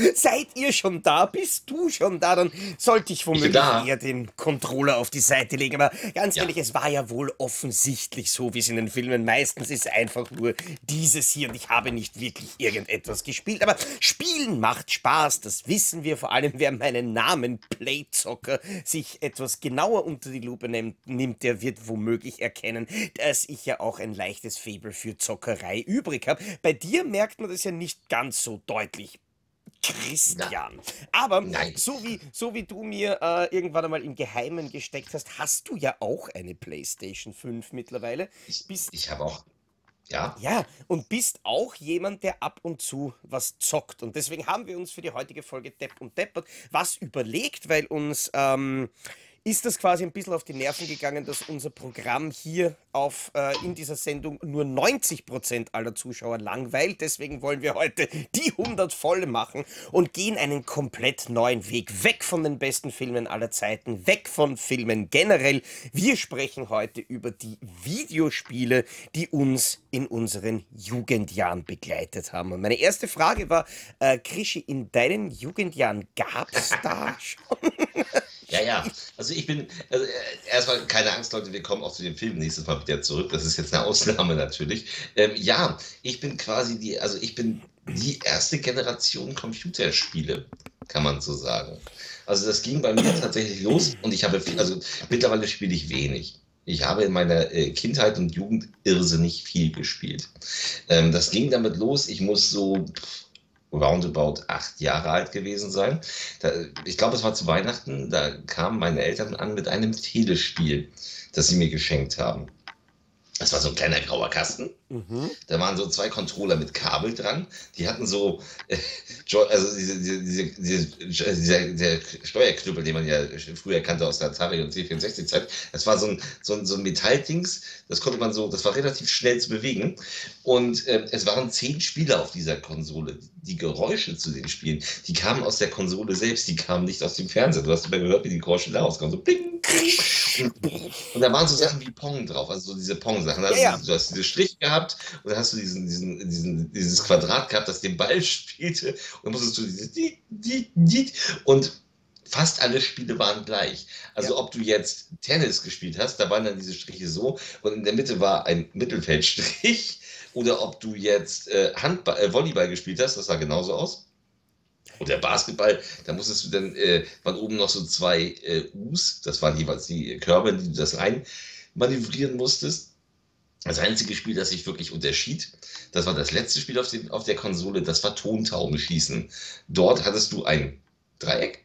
Seid ihr schon da? Bist du schon da? Dann sollte ich womöglich da. eher den Controller auf die Seite legen. Aber ganz Ja. ehrlich, es war ja wohl offensichtlich so, wie es in den Filmen meistens ist. Einfach nur dieses hier. Und ich habe nicht wirklich irgendetwas gespielt. Aber Spielen macht Spaß. Das wissen wir. Vor allem, wer meinen Namen Playzocker sich etwas genauer unter die Lupe nimmt, nimmt, der wird womöglich erkennen, dass ich ja auch ein leichtes Faible für Zockerei übrig habe. Bei dir merkt man das ja nicht ganz so deutlich. Christian. Aber Nein. so wie, so wie du mir äh, irgendwann einmal im Geheimen gesteckt hast, hast du ja auch eine PlayStation 5 mittlerweile. Ich, Bist, ich habe auch, ja, ja, und bist auch jemand, der ab und zu was zockt. Und deswegen haben wir uns für die heutige Folge Depp und Deppert was überlegt, weil uns ähm, ist das quasi ein bisschen auf die Nerven gegangen, dass unser Programm hier auf, äh, in dieser Sendung nur 90% aller Zuschauer langweilt. Deswegen wollen wir heute die 100 voll machen und gehen einen komplett neuen Weg. Weg von den besten Filmen aller Zeiten, weg von Filmen generell. Wir sprechen heute über die Videospiele, die uns in unseren Jugendjahren begleitet haben. Und meine erste Frage war, äh, Krischi, in deinen Jugendjahren gab es da schon? Ja, ja. Also ich bin, also äh, erstmal keine Angst, Leute, wir kommen auch zu dem Film nächstes Mal wieder zurück. Das ist jetzt eine Ausnahme natürlich. Ähm, ja, ich bin quasi die, also ich bin die erste Generation Computerspiele, kann man so sagen. Also das ging bei mir tatsächlich los und ich habe viel, also mittlerweile spiele ich wenig. Ich habe in meiner äh, Kindheit und Jugend irrsinnig viel gespielt. Ähm, das ging damit los, ich muss so roundabout acht Jahre alt gewesen sein. Da, ich glaube, es war zu Weihnachten, da kamen meine Eltern an mit einem Telespiel, das sie mir geschenkt haben. Das war so ein kleiner grauer Kasten. Mhm. Da waren so zwei Controller mit Kabel dran. Die hatten so, äh, also diese, diese, diese, diese, dieser, der Steuerknüppel, den man ja früher kannte aus der Atari und C64-Zeit. Das war so ein, so ein, so ein Metalldings. Das konnte man so, das war relativ schnell zu bewegen. Und äh, es waren zehn Spieler auf dieser Konsole. Die Geräusche zu den Spielen, die kamen aus der Konsole selbst, die kamen nicht aus dem Fernseher. Du hast immer gehört, wie die Geräusche da rauskamen. So bing, bing. Und da waren so Sachen wie Pong drauf, also so diese Pong-Sachen. Also Ja, ja. Du hast diese Strich gehabt und dann hast du diesen, diesen, diesen, dieses Quadrat gehabt, das den Ball spielte. Und dann musstest du dieses die, die, die. Und fast alle Spiele waren gleich. Also Ja. ob du jetzt Tennis gespielt hast, da waren dann diese Striche so und in der Mitte war ein Mittelfeldstrich. Oder ob du jetzt äh, Handball, äh, Volleyball gespielt hast, das sah genauso aus. Oder Basketball, da musstest du dann, äh, waren oben noch so zwei äh, U's, das waren jeweils die Körbe, in die du das rein manövrieren musstest. Das einzige Spiel, das sich wirklich unterschied, das war das letzte Spiel auf, den, auf der Konsole, das war Tontaubenschießen. Dort hattest du ein Dreieck,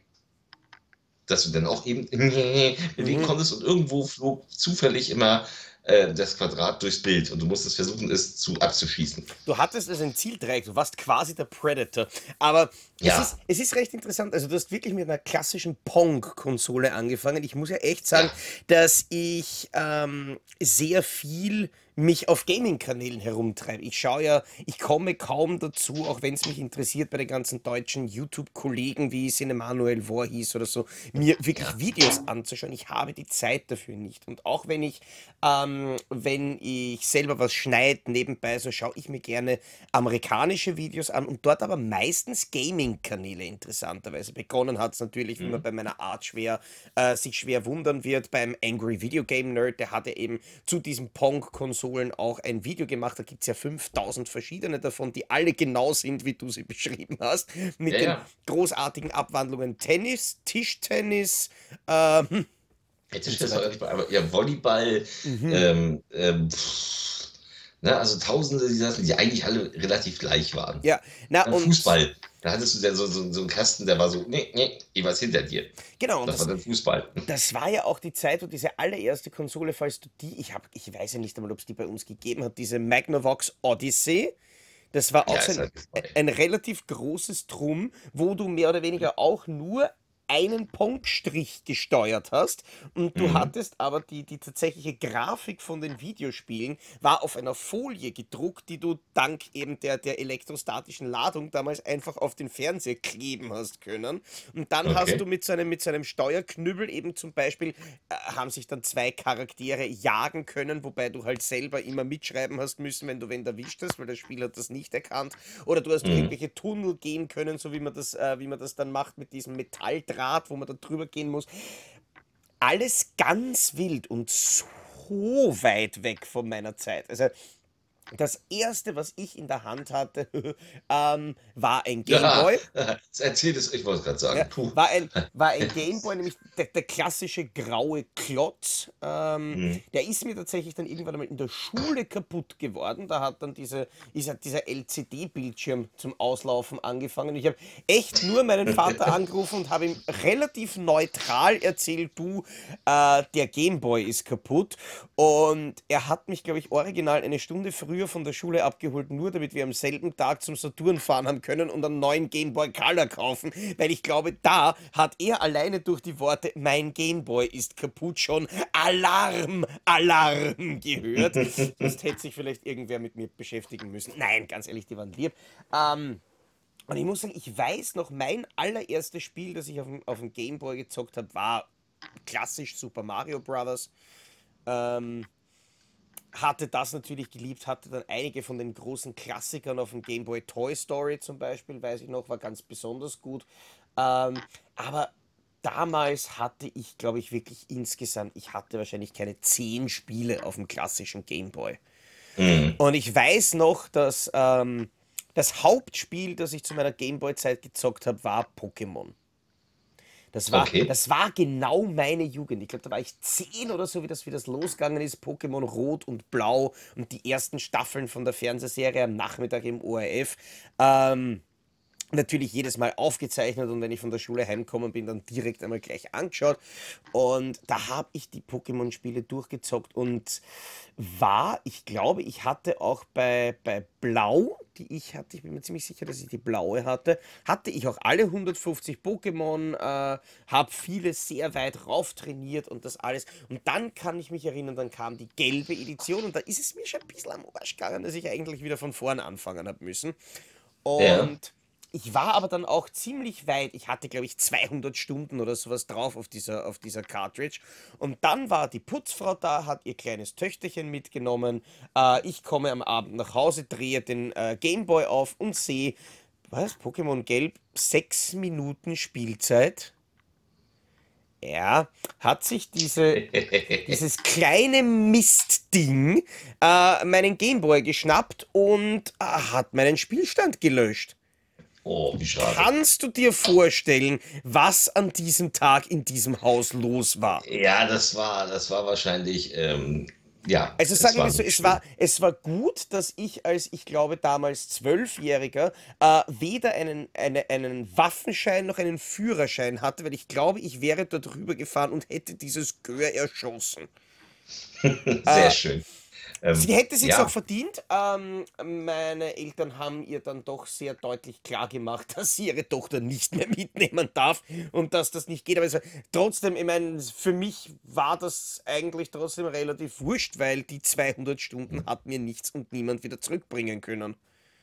das du dann auch eben bewegen Mhm. konntest und irgendwo flog zufällig immer äh, das Quadrat durchs Bild und du musstest versuchen, es zu abzuschießen. Du hattest es ein Zieldreieck, du warst quasi der Predator. Aber Ja. es, ist, es ist recht interessant. Also, du hast wirklich mit einer klassischen Pong-Konsole angefangen. Ich muss ja echt sagen, Ja. dass ich ähm, sehr viel mich auf Gaming-Kanälen herumtreibe. Ich schaue ja, ich komme kaum dazu, auch wenn es mich interessiert, bei den ganzen deutschen YouTube-Kollegen wie Cinemanuel Voorhees oder so, mir wirklich Videos anzuschauen. Ich habe die Zeit dafür nicht. Und auch wenn ich, ähm, wenn ich selber was schneide nebenbei, so schaue ich mir gerne amerikanische Videos an und dort aber meistens Gaming-Kanäle interessanterweise. Begonnen hat es natürlich, wie man bei meiner Art schwer, äh, sich schwer wundern wird, beim Angry Video Game Nerd, der hatte eben zu diesen Pong-Konsolen auch ein Video gemacht. Da gibt es ja 5000 verschiedene davon, die alle genau sind, wie du sie beschrieben hast. Mit Ja, den ja. großartigen Abwandlungen Tennis, Tischtennis, ähm, ich so das aber ja, Volleyball, Mhm. ähm, ähm, pff, ne, also tausende dieser Sachen, die eigentlich alle relativ gleich waren. ja, na Dann und Fußball, da hattest du dann so, so, so einen Kasten, der war so, nee, nee, jeweils hinter dir. genau, und Das das, war dann Fußball. Das war ja auch die Zeit, wo diese allererste Konsole, falls du die, ich habe, ich weiß ja nicht einmal, ob es die bei uns gegeben hat, diese Magnavox Odyssey. Das war auch Ja, so ein, halt ein relativ großes Drum, wo du mehr oder weniger auch nur einen Punktstrich gesteuert hast und du Mhm. hattest aber die, die tatsächliche Grafik von den Videospielen war auf einer Folie gedruckt, die du dank eben der, der elektrostatischen Ladung damals einfach auf den Fernseher kleben hast können. Und dann hast Okay. du mit so einem, mit so einem Steuerknüppel eben zum Beispiel, äh, haben sich dann zwei Charaktere jagen können, wobei du halt selber immer mitschreiben hast müssen, wenn du wen erwischt hast, weil das Spiel hat das nicht erkannt. Oder du hast Mhm. irgendwelche Tunnel gehen können, so wie man das, äh, wie man das dann macht mit diesem Metalldraht, wo man da drüber gehen muss. Alles ganz wild und so weit weg von meiner Zeit. Also das erste, was ich in der Hand hatte, ähm, war ein Ja, Gameboy. erzähl es, ich wollte es gerade sagen. Ja, Puh. war ein, war ein Gameboy, nämlich der, der klassische graue Klotz. Ähm, Mhm. der ist mir tatsächlich dann irgendwann einmal in der Schule kaputt geworden. Da hat dann diese, ist halt dieser LCD-Bildschirm zum Auslaufen angefangen. Ich habe echt nur meinen Vater angerufen und habe ihm relativ neutral erzählt, du, äh, der Gameboy ist kaputt. Und er hat mich, glaube ich, original eine Stunde früher von der Schule abgeholt, nur damit wir am selben Tag zum Saturn fahren haben können und einen neuen Gameboy Color kaufen, weil ich glaube, da hat er alleine durch die Worte mein Gameboy ist kaputt schon Alarm, Alarm gehört. Sonst hätte sich vielleicht irgendwer mit mir beschäftigen müssen. Nein, ganz ehrlich, die waren lieb. Ähm, und ich muss sagen, ich weiß noch, mein allererstes Spiel, das ich auf dem, auf dem Gameboy gezockt habe, war klassisch Super Mario Bros. Ähm, hatte das natürlich geliebt, hatte dann einige von den großen Klassikern auf dem Game Boy Toy Story zum Beispiel, weiß ich noch, war ganz besonders gut. Ähm, aber damals hatte ich, glaube ich, wirklich insgesamt, ich hatte wahrscheinlich keine zehn Spiele auf dem klassischen Game Boy. Mhm. Und ich weiß noch, dass ähm, das Hauptspiel, das ich zu meiner Gameboy-Zeit gezockt habe, war Pokémon. Das war, Okay. das war genau meine Jugend. Ich glaube, da war ich zehn oder so, wie das, wie das losgegangen ist. Pokémon Rot und Blau und die ersten Staffeln von der Fernsehserie am Nachmittag im ORF. Ähm, natürlich jedes Mal aufgezeichnet und wenn ich von der Schule heimgekommen bin, dann direkt einmal gleich angeschaut. Und da habe ich die Pokémon-Spiele durchgezockt und war, ich glaube, ich hatte auch bei, bei Blau, die ich hatte, ich bin mir ziemlich sicher, dass ich die blaue hatte, hatte ich auch alle 150 Pokémon, äh, habe viele sehr weit rauf trainiert und das alles. Und dann kann ich mich erinnern, dann kam die gelbe Edition und da ist es mir schon ein bisschen am Arsch gegangen, dass ich eigentlich wieder von vorne anfangen habe müssen. Ja. Ich war aber dann auch ziemlich weit. Ich hatte, glaube ich, 200 Stunden oder sowas drauf auf dieser, auf dieser Cartridge. Und dann war die Putzfrau da, hat ihr kleines Töchterchen mitgenommen. Äh, ich komme am Abend nach Hause, drehe den äh, Gameboy auf und sehe, was, Pokémon Gelb, sechs Minuten Spielzeit. Ja, hat sich diese, dieses kleine Mistding äh, meinen Gameboy geschnappt und äh, hat meinen Spielstand gelöscht. Oh, wie schade. Kannst du dir vorstellen, was an diesem Tag in diesem Haus los war? Ja, das war, das war wahrscheinlich, ähm, ja. Also sagen wir so, es war, es war gut, dass ich als, ich glaube damals Zwölfjähriger, äh, weder einen, eine, einen Waffenschein noch einen Führerschein hatte, weil ich glaube, ich wäre dort rüber gefahren und hätte dieses Gör erschossen. Sehr äh, schön. Ähm, Sie hätte es ja. auch verdient. Ähm, meine Eltern haben ihr dann doch sehr deutlich klar gemacht, dass sie ihre Tochter nicht mehr mitnehmen darf und dass das nicht geht. Aber war- trotzdem, ich meine, für mich war das eigentlich trotzdem relativ wurscht, weil die 200 Stunden hat mir nichts und niemand wieder zurückbringen können.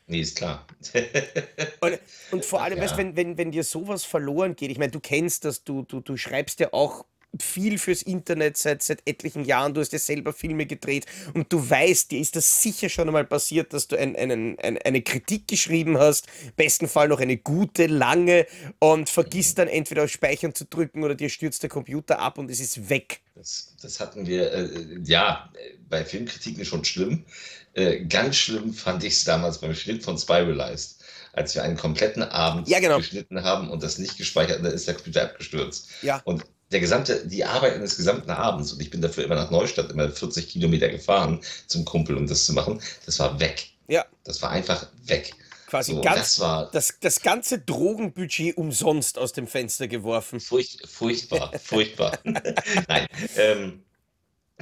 Nee, ist klar. Und, und vor allem, weißt, Ja. wenn, wenn, wenn dir sowas verloren geht, ich meine, du kennst das, du, du, du schreibst ja auch viel fürs Internet seit, seit etlichen Jahren, du hast ja selber Filme gedreht und du weißt, dir ist das sicher schon einmal passiert, dass du ein, einen, ein, eine Kritik geschrieben hast, besten Fall noch eine gute, lange und vergisst dann entweder auf Speichern zu drücken oder dir stürzt der Computer ab und es ist weg. Das, das hatten wir, äh, ja, bei Filmkritiken schon schlimm. Äh, ganz schlimm fand ich es damals beim Schnitt von Spiralized, als wir einen kompletten Abend Ja, genau. geschnitten haben und das nicht gespeichert, dann ist der Computer abgestürzt. Ja. Und der gesamte, die Arbeit eines gesamten Abends, und ich bin dafür immer nach Neustadt, immer 40 Kilometer gefahren zum Kumpel, um das zu machen, das war weg. Ja, Das war einfach weg. quasi So, ganz, das war das, das ganze Drogenbudget umsonst aus dem Fenster geworfen. Furcht, furchtbar, furchtbar. Nein, ähm,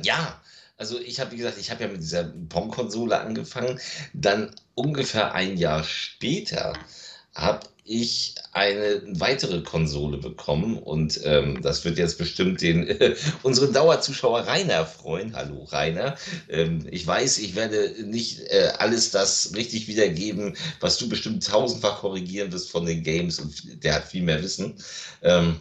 ja, also ich habe, wie gesagt, ich habe ja mit dieser Pong-Konsole angefangen. Dann ungefähr ein Jahr später habe ich eine weitere Konsole bekommen und ähm, das wird jetzt bestimmt den äh, unseren Dauerzuschauer Rainer freuen. Hallo Rainer. Ähm, ich weiß, ich werde nicht äh, alles das richtig wiedergeben, was du bestimmt tausendfach korrigieren wirst von den Games und der hat viel mehr Wissen. Ähm,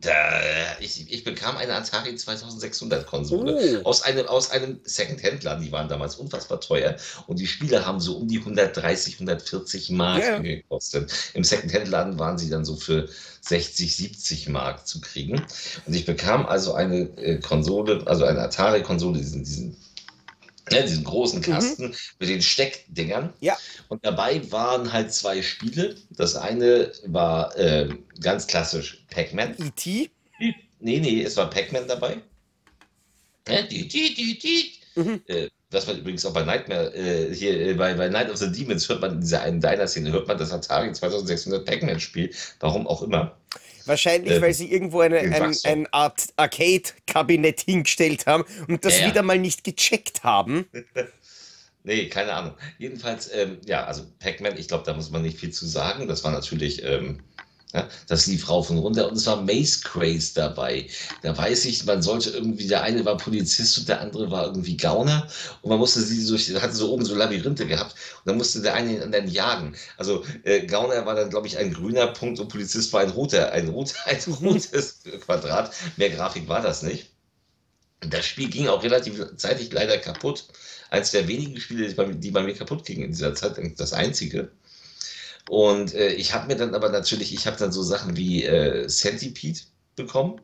da, ich, ich, bekam eine Atari 2600 Konsole oh. aus einem, aus einem Second-Händler. Die waren damals unfassbar teuer und die Spiele haben so um die 130, 140 Mark yeah. gekostet. Im Second-Hand-Laden waren sie dann so für 60, 70 Mark zu kriegen. Und ich bekam also eine äh, Konsole, also eine Atari-Konsole, diesen, diesen ja, diesen großen mhm. Kasten mhm. mit den Steckdingern. Ja. Und dabei waren halt zwei Spiele. Das eine war äh, ganz klassisch Pac-Man. E.T.? Nee, nee, es war Pac-Man dabei. Ja, die, die, die, die. Mhm. Äh, das war übrigens auch bei Nightmare, äh, hier äh, bei, bei Night of the Demons hört man in dieser einen Diner-Szene, hört man das Atari 2600 Pac-Man-Spiel, warum auch immer. Wahrscheinlich, äh, weil sie irgendwo eine, ein, ein Art Arcade-Kabinett hingestellt haben und das ja, wieder mal nicht gecheckt haben. nee, keine Ahnung. Jedenfalls, ähm, ja, also Pac-Man, ich glaube, da muss man nicht viel zu sagen. Das war natürlich ähm, ja, das lief rauf und runter und es war Maze Craze dabei. Da weiß ich, man sollte irgendwie, der eine war Polizist und der andere war irgendwie Gauner und man musste sie durch, hatte so oben so Labyrinthe gehabt und dann musste der eine den anderen jagen. Also äh, Gauner war dann, glaube ich, ein grüner Punkt und Polizist war ein roter, ein, rot, ein mhm. rotes Quadrat. Mehr Grafik war das nicht. Das Spiel ging auch relativ zeitig leider kaputt. Eins der wenigen Spiele, die bei mir kaputt gingen in dieser Zeit, das einzige. Und äh, ich habe mir dann aber natürlich, ich habe dann so Sachen wie äh, Centipede bekommen.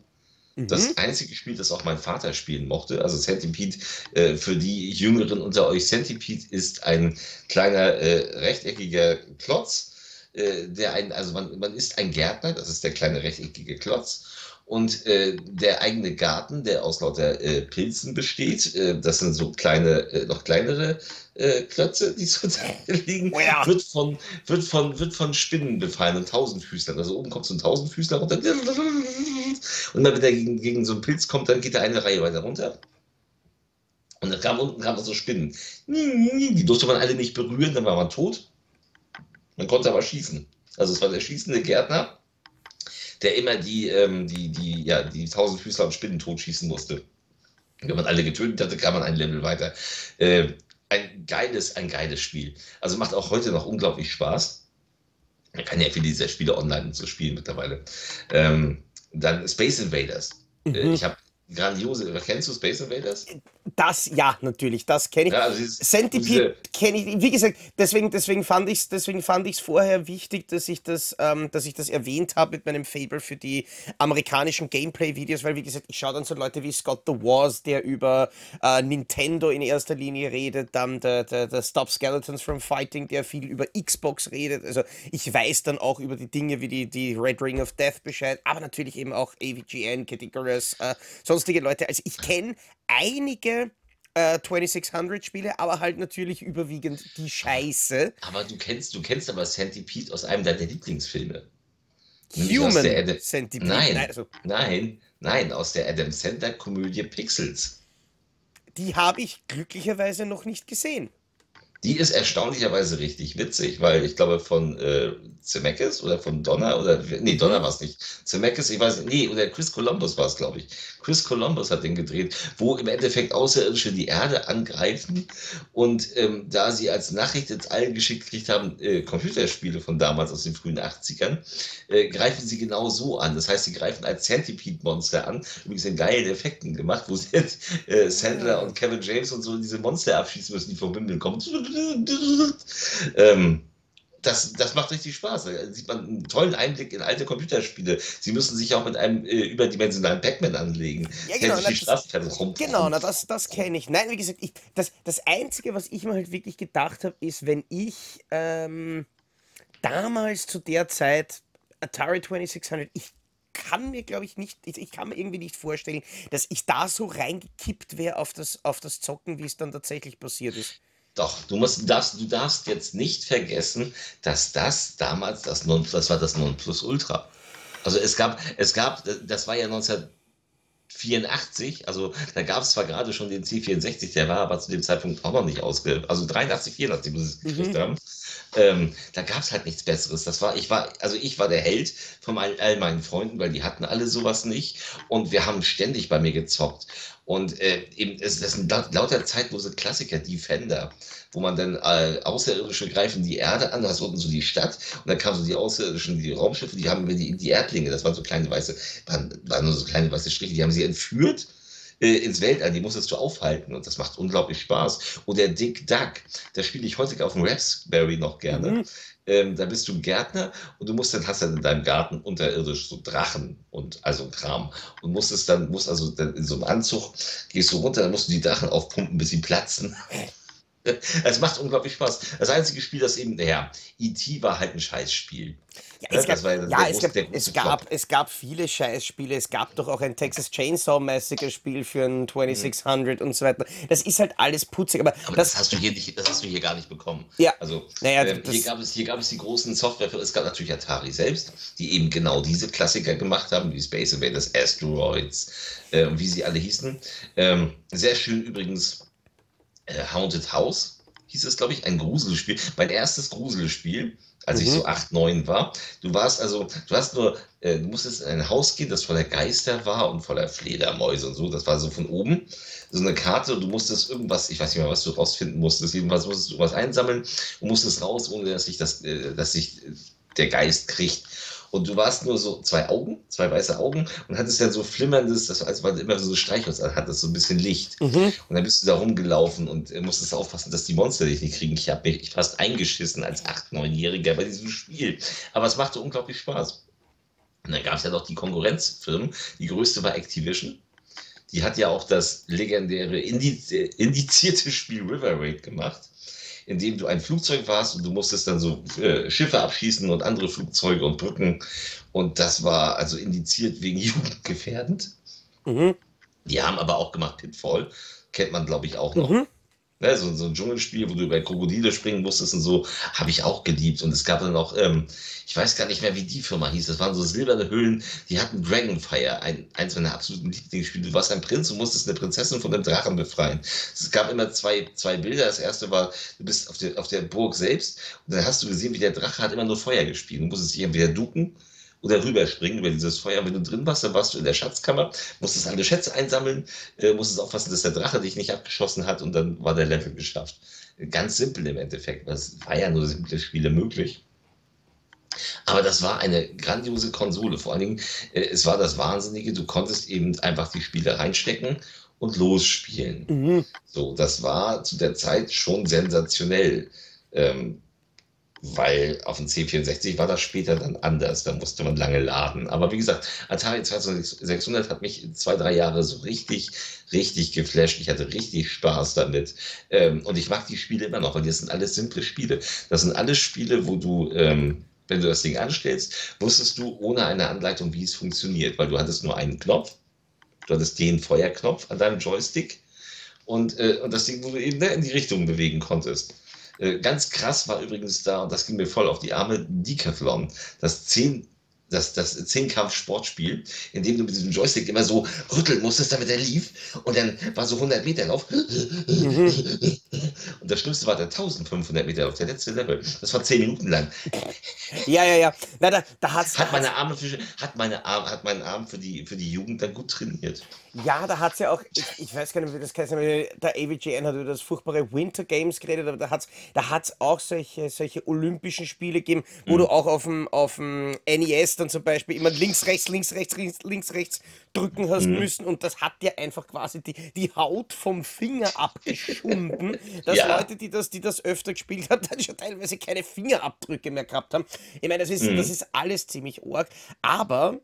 Mhm. Das einzige Spiel, das auch mein Vater spielen mochte. Also Centipede, äh, für die Jüngeren unter euch, Centipede ist ein kleiner äh, rechteckiger Klotz, äh, der ein, also man, man ist ein Gärtner, das ist der kleine rechteckige Klotz. Und äh, der eigene Garten, der aus lauter äh, Pilzen besteht, äh, das sind so kleine, äh, noch kleinere äh, Klötze, die so da liegen, oh ja. wird, von, wird, von, wird von Spinnen befallen und Tausendfüßlern. Also oben kommt so ein Tausendfüßler runter. Und wenn er gegen, gegen so einen Pilz kommt, dann geht er eine Reihe weiter runter. Und dann kam unten kamen so Spinnen. Die durfte man alle nicht berühren, dann war man tot. Man konnte aber schießen. Also es war der schießende Gärtner der immer die, ähm, die, die, ja, die Tausendfüßler und Spinnen totschießen musste. Wenn man alle getötet hatte, kam man ein Level weiter. Äh, ein geiles, ein geiles Spiel. Also macht auch heute noch unglaublich Spaß. Man kann ja viele dieser Spiele online so spielen mittlerweile. Ähm, dann Space Invaders. Äh, mhm. Ich habe grandiose. Kennst du Space Invaders? Das, ja, natürlich, das kenne ich. Ja, also Centipede kenne ich, wie gesagt, deswegen, deswegen fand ich es deswegen fand ich's vorher wichtig, dass ich das, ähm, dass ich das erwähnt habe mit meinem Fable für die amerikanischen Gameplay-Videos, weil, wie gesagt, ich schaue dann so Leute wie Scott the Wars, der über äh, Nintendo in erster Linie redet, dann der, der, der Stop Skeletons from Fighting, der viel über Xbox redet. Also ich weiß dann auch über die Dinge wie die, die Red Ring of Death Bescheid, aber natürlich eben auch AVGN, Categories, äh, sonstige Leute. Also ich kenne einige äh, 2600 Spiele, aber halt natürlich überwiegend die Scheiße. Aber du kennst, du kennst aber Centipede aus einem deiner Lieblingsfilme. Human Adam Centipede. Nein, nein, also, nein, nein, aus der Adam Sandler Komödie Pixels. Die habe ich glücklicherweise noch nicht gesehen. Die ist erstaunlicherweise richtig witzig, weil ich glaube von äh, Zemeckis oder von Donner oder nee, Donner war es nicht. Zemeckis, ich weiß nicht, nee, oder Chris Columbus war es, glaube ich. Chris Columbus hat den gedreht, wo im Endeffekt Außerirdische die Erde angreifen und ähm, da sie als Nachricht jetzt allen geschickt gekriegt haben, äh, Computerspiele von damals aus den frühen 80ern, äh, greifen sie genau so an. Das heißt, sie greifen als Centipede-Monster an. Übrigens in geilen Effekten gemacht, wo sie jetzt äh, Sandler und Kevin James und so diese Monster abschießen müssen, die vom Himmel kommen. Ähm, das, das macht richtig Spaß. Da sieht man einen tollen Einblick in alte Computerspiele. Sie müssen sich auch mit einem äh, überdimensionalen Pac-Man anlegen. Ja, genau. Na, das, genau, na, das, das kenne ich. Nein, wie gesagt, ich, das, das Einzige, was ich mir halt wirklich gedacht habe, ist, wenn ich ähm, damals zu der Zeit Atari 2600, ich kann mir, glaube ich, nicht, ich, ich, kann mir irgendwie nicht vorstellen, dass ich da so reingekippt wäre auf das, auf das Zocken, wie es dann tatsächlich passiert ist. Doch, du musst, darfst, du darfst jetzt nicht vergessen, dass das damals das Non, das war das Nonplusultra. Also es gab, es gab, das war ja 1984, also da gab es zwar gerade schon den C64, der war aber zu dem Zeitpunkt auch noch nicht ausge, also 83, 84 muss es gekriegt mhm. haben. Ähm, da gab es halt nichts Besseres. Das war, ich war, also ich war der Held von all, all meinen Freunden, weil die hatten alle sowas nicht. Und wir haben ständig bei mir gezockt. Und äh, eben, es, es sind lauter zeitlose Klassiker, Defender, wo man dann äh, Außerirdische greifen die Erde an, da hast unten so die Stadt und dann kamen so die Außerirdischen, die Raumschiffe, die haben die, die Erdlinge, das waren so kleine weiße, waren, waren nur so kleine weiße Striche, die haben sie entführt äh, ins Weltall, die musstest du aufhalten und das macht unglaublich Spaß. Und der Dick Duck, da spiele ich heute auf dem Raspberry noch gerne. Mhm. Ähm, da bist du Gärtner und du musst dann hast dann in deinem Garten unterirdisch so Drachen und also Kram und musst es dann musst also dann in so einem Anzug gehst du runter, dann musst du die Drachen aufpumpen, bis sie platzen. Es macht unglaublich Spaß. Das einzige Spiel, das eben, naja, E.T. war halt ein Scheißspiel. Ja, es, gab, ja, es, gab, es, gab, es gab viele Scheißspiele. Es gab doch auch ein Texas Chainsaw Massacre Spiel für ein 2600 mhm. und so weiter. Das ist halt alles putzig. Aber, aber das, das, hast du hier nicht, das hast du hier gar nicht bekommen. Ja. Also naja, ähm, hier, gab es, hier gab es die großen Software. Für, es gab natürlich Atari selbst, die eben genau diese Klassiker gemacht haben, wie Space Invaders, Asteroids äh, wie sie alle hießen. Ähm, sehr schön übrigens äh, Haunted House hieß es, glaube ich, ein Gruselspiel. Mein erstes Gruselspiel, als mhm. ich so 8, 9 war. Du warst also, du hast nur, äh, du musstest in ein Haus gehen, das voller Geister war und voller Fledermäuse und so. Das war so von oben so eine Karte und du musstest irgendwas, ich weiß nicht mehr, was du rausfinden musstest. Jedenfalls musstest du was einsammeln und musstest raus, ohne dass sich das, äh, dass sich der Geist kriegt. Und du warst nur so zwei Augen, zwei weiße Augen und hattest dann so flimmerndes, das war, als war immer so Streichholz, hattest so ein bisschen Licht. Mhm. Und dann bist du da rumgelaufen und äh, musstest aufpassen, dass die Monster dich nicht kriegen. Ich habe mich fast eingeschissen als 8-, 9-Jähriger bei diesem Spiel. Aber es machte unglaublich Spaß. Und dann gab es ja noch die Konkurrenzfirmen. Die größte war Activision. Die hat ja auch das legendäre indizierte Spiel River Raid gemacht in dem du ein Flugzeug warst und du musstest dann so äh, Schiffe abschießen und andere Flugzeuge und Brücken. Und das war also indiziert wegen jugendgefährdend. Mhm. Die haben aber auch gemacht Pitfall. Kennt man, glaube ich, auch noch. Mhm. Ne, so, so ein Dschungelspiel, wo du über Krokodile springen musstest und so, habe ich auch geliebt. Und es gab dann auch, ähm, ich weiß gar nicht mehr, wie die Firma hieß. Das waren so silberne Hüllen, die hatten Dragonfire, ein, eins meiner absoluten Lieblingsspiele. Du warst ein Prinz und musstest eine Prinzessin von einem Drachen befreien. Es gab immer zwei, zwei Bilder. Das erste war, du bist auf der, auf der Burg selbst und dann hast du gesehen, wie der Drache hat immer nur Feuer gespielt. Du musstest dich entweder ducken oder rüberspringen über dieses Feuer. Wenn du drin warst, dann warst du in der Schatzkammer, musstest alle Schätze einsammeln, äh, musstest aufpassen, dass der Drache dich nicht abgeschossen hat und dann war der Level geschafft. Ganz simpel im Endeffekt. Es war ja nur simple Spiele möglich. Aber das war eine grandiose Konsole. Vor allen Dingen, äh, es war das Wahnsinnige, du konntest eben einfach die Spiele reinstecken und losspielen. Mhm. So, das war zu der Zeit schon sensationell. Ähm, weil auf dem C64 war das später dann anders, da musste man lange laden. Aber wie gesagt, Atari 2600 hat mich zwei, drei Jahre so richtig, richtig geflasht. Ich hatte richtig Spaß damit. Ähm, und ich mag die Spiele immer noch, weil das sind alles simple Spiele. Das sind alles Spiele, wo du, ähm, wenn du das Ding anstellst, wusstest du ohne eine Anleitung, wie es funktioniert, weil du hattest nur einen Knopf, du hattest den Feuerknopf an deinem Joystick und, äh, und das Ding, wo du eben ne, in die Richtung bewegen konntest. Äh, ganz krass war übrigens da, und das ging mir voll auf die Arme, Decathlon. Das 10 das, das Zehnkampf-Sportspiel, in dem du mit diesem Joystick immer so rütteln musstest, damit er lief. Und dann war so 100 Meter Lauf. Mhm. Und das Schlimmste war der 1500 Meter Lauf, der letzte Level. Das war 10 Minuten lang. Ja, ja, ja. Na, da, da hat, meine Arme für, hat, meine Arme, hat meinen Arm für die, für die Jugend dann gut trainiert. Ja, da hat es ja auch, ich, ich, weiß gar nicht, wie das heißt, der AVGN hat über das furchtbare Winter Games geredet, aber da hat es da hat's auch solche, solche Olympischen Spiele gegeben, wo mhm. du auch auf dem, auf dem NES dann zum Beispiel immer links, rechts, links, rechts, links, links rechts drücken hast mhm. müssen und das hat dir einfach quasi die, die Haut vom Finger abgeschunden, dass ja. Leute, die das, die das öfter gespielt haben, dann schon teilweise keine Fingerabdrücke mehr gehabt haben. Ich meine, das ist, mhm. das ist alles ziemlich arg, aber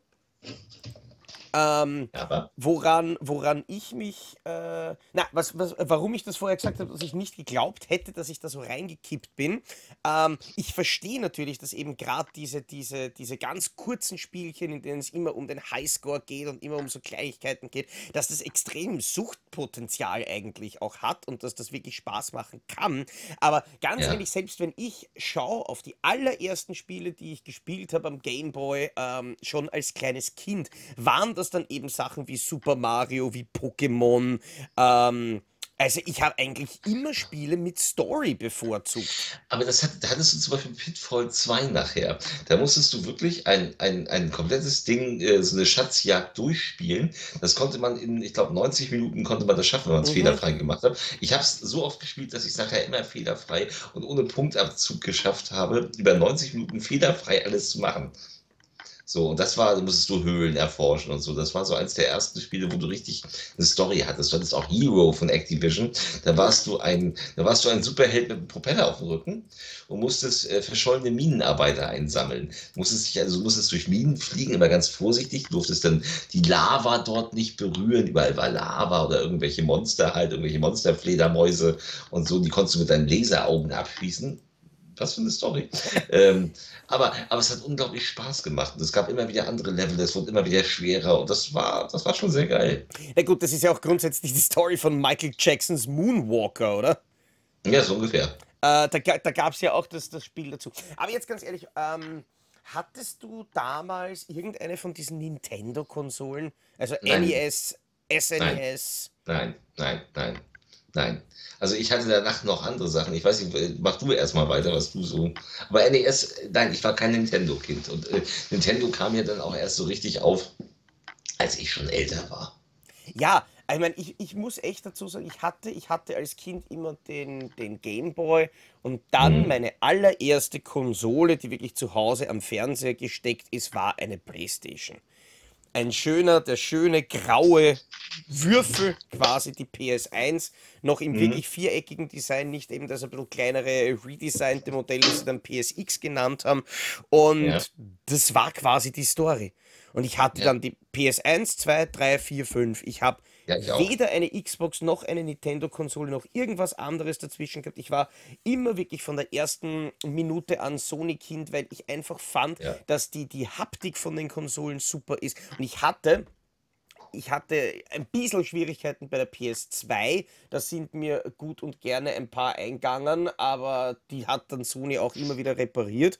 ähm, woran, woran ich mich, äh, na, was, was, warum ich das vorher gesagt habe, dass ich nicht geglaubt hätte, dass ich da so reingekippt bin. Ähm, ich verstehe natürlich, dass eben gerade diese, diese, diese ganz kurzen Spielchen, in denen es immer um den Highscore geht und immer um so Kleinigkeiten geht, dass das extrem Suchtpotenzial eigentlich auch hat und dass das wirklich Spaß machen kann. Aber ganz ja. ehrlich, selbst wenn ich schaue auf die allerersten Spiele, die ich gespielt habe am Gameboy, ähm, schon als kleines Kind, waren das dann eben Sachen wie Super Mario, wie Pokémon, ähm, Also ich habe eigentlich immer Spiele mit Story bevorzugt. Aber das hat, da hattest du zum Beispiel Pitfall 2 nachher. Da musstest du wirklich ein, ein, ein komplettes Ding, äh, so eine Schatzjagd durchspielen. Das konnte man in, ich glaube, 90 Minuten konnte man das schaffen, wenn man es Mhm. fehlerfrei gemacht hat. Ich habe es so oft gespielt, dass ich es nachher immer fehlerfrei und ohne Punktabzug geschafft habe, über 90 Minuten fehlerfrei alles zu machen. So, und das war, da musstest du Höhlen erforschen und so. Das war so eins der ersten Spiele, wo du richtig eine Story hattest. Du hattest auch Hero von Activision. Da warst du ein, da warst du ein Superheld mit einem Propeller auf dem Rücken und musstest äh, verschollene Minenarbeiter einsammeln. Musstest dich, also musstest durch Minen fliegen, immer ganz vorsichtig, du durftest dann die Lava dort nicht berühren. Überall war Lava oder irgendwelche Monster halt, irgendwelche Monsterfledermäuse und so. Die konntest du mit deinen Laseraugen abschießen. Was für eine Story. ähm, aber, aber es hat unglaublich Spaß gemacht. Und es gab immer wieder andere Level, es wurde immer wieder schwerer und das war, das war schon sehr geil. Na gut, das ist ja auch grundsätzlich die Story von Michael Jacksons Moonwalker, oder? Ja, so ungefähr. Äh, da da gab es ja auch das, das Spiel dazu. Aber jetzt ganz ehrlich, ähm, hattest du damals irgendeine von diesen Nintendo-Konsolen? Also Nein. NES, SNES? Nein, nein, nein, nein. Also ich hatte danach noch andere Sachen. Ich weiß nicht, mach du erstmal weiter, was du so. Aber NES, nein, ich war kein Nintendo-Kind. Und äh, Nintendo kam ja dann auch erst so richtig auf, als ich schon älter war. Ja, ich meine, ich, ich muss echt dazu sagen, ich hatte, ich hatte als Kind immer den, den Game Boy und dann Mhm. meine allererste Konsole, die wirklich zu Hause am Fernseher gesteckt ist, war eine Playstation. Ein schöner, der schöne graue Würfel, quasi die PS1, noch im Mhm. wirklich viereckigen Design, nicht eben das ein bisschen kleinere redesignte Modell, das sie dann PSX genannt haben. Und Ja. das war quasi die Story. Und ich hatte Ja. dann die PS1, 2, 3, 4, 5. Ich habe Ja, weder eine Xbox noch eine Nintendo-Konsole noch irgendwas anderes dazwischen gehabt. Ich war immer wirklich von der ersten Minute an Sony-Kind, weil ich einfach fand, Ja. dass die, die Haptik von den Konsolen super ist. Und ich hatte ich hatte ein bisschen Schwierigkeiten bei der PS2. Da sind mir gut und gerne ein paar eingegangen, aber die hat dann Sony auch immer wieder repariert.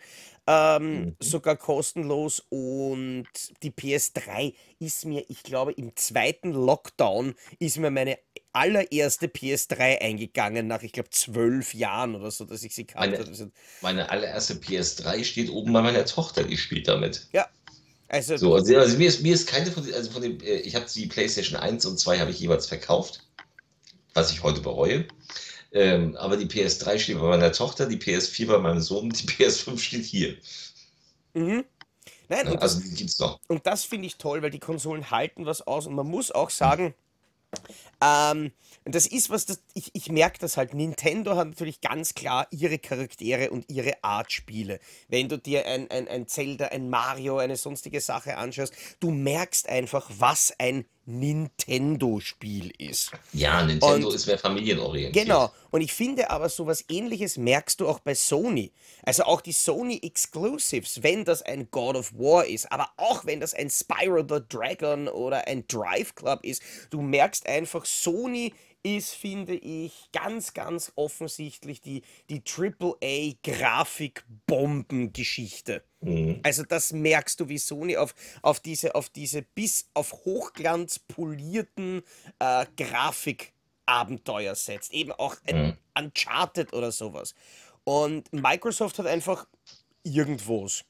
Ähm, Mhm. sogar kostenlos. Und die PS3 ist mir, ich glaube, im zweiten Lockdown ist mir meine allererste PS3 eingegangen, nach, ich glaube, zwölf Jahren oder so, dass ich sie gehabt Meine- Meine allererste PS3 steht oben bei meiner Tochter, die spielt damit. ja, also, So, also, also mir, ist, mir ist keine von also von den, äh, ich habe die PlayStation 1 und 2 habe ich jeweils verkauft, was ich heute bereue. Ähm, aber die PS3 steht bei meiner Tochter, die PS4 bei meinem Sohn, die PS5 steht hier. mhm. Nein, Ja, das, also die gibt's noch. Und das finde ich toll, weil die Konsolen halten was aus. Und man muss auch sagen, ähm, das ist was, das, ich, ich merke das halt. Nintendo hat natürlich ganz klar ihre Charaktere und ihre Art Spiele. Wenn du dir ein, ein, ein Zelda, ein Mario, eine sonstige Sache anschaust, du merkst einfach, was ein Nintendo-Spiel ist. Ja, Nintendo Und- ist mehr familienorientiert. Genau. Und ich finde aber, sowas ähnliches merkst du auch bei Sony. Also auch die Sony Exclusives, wenn das ein God of War ist, aber auch wenn das ein Spyro the Dragon oder ein Drive Club ist, du merkst einfach, Sony ist, finde ich, ganz, ganz offensichtlich die, die AAA-Grafik-Bomben-Geschichte. Mhm. Also das merkst du, wie Sony auf, auf, diese, auf diese bis auf Hochglanz polierten äh, Grafikabenteuer setzt. Eben auch ein Uncharted oder sowas. Und Microsoft hat einfach irgendwas.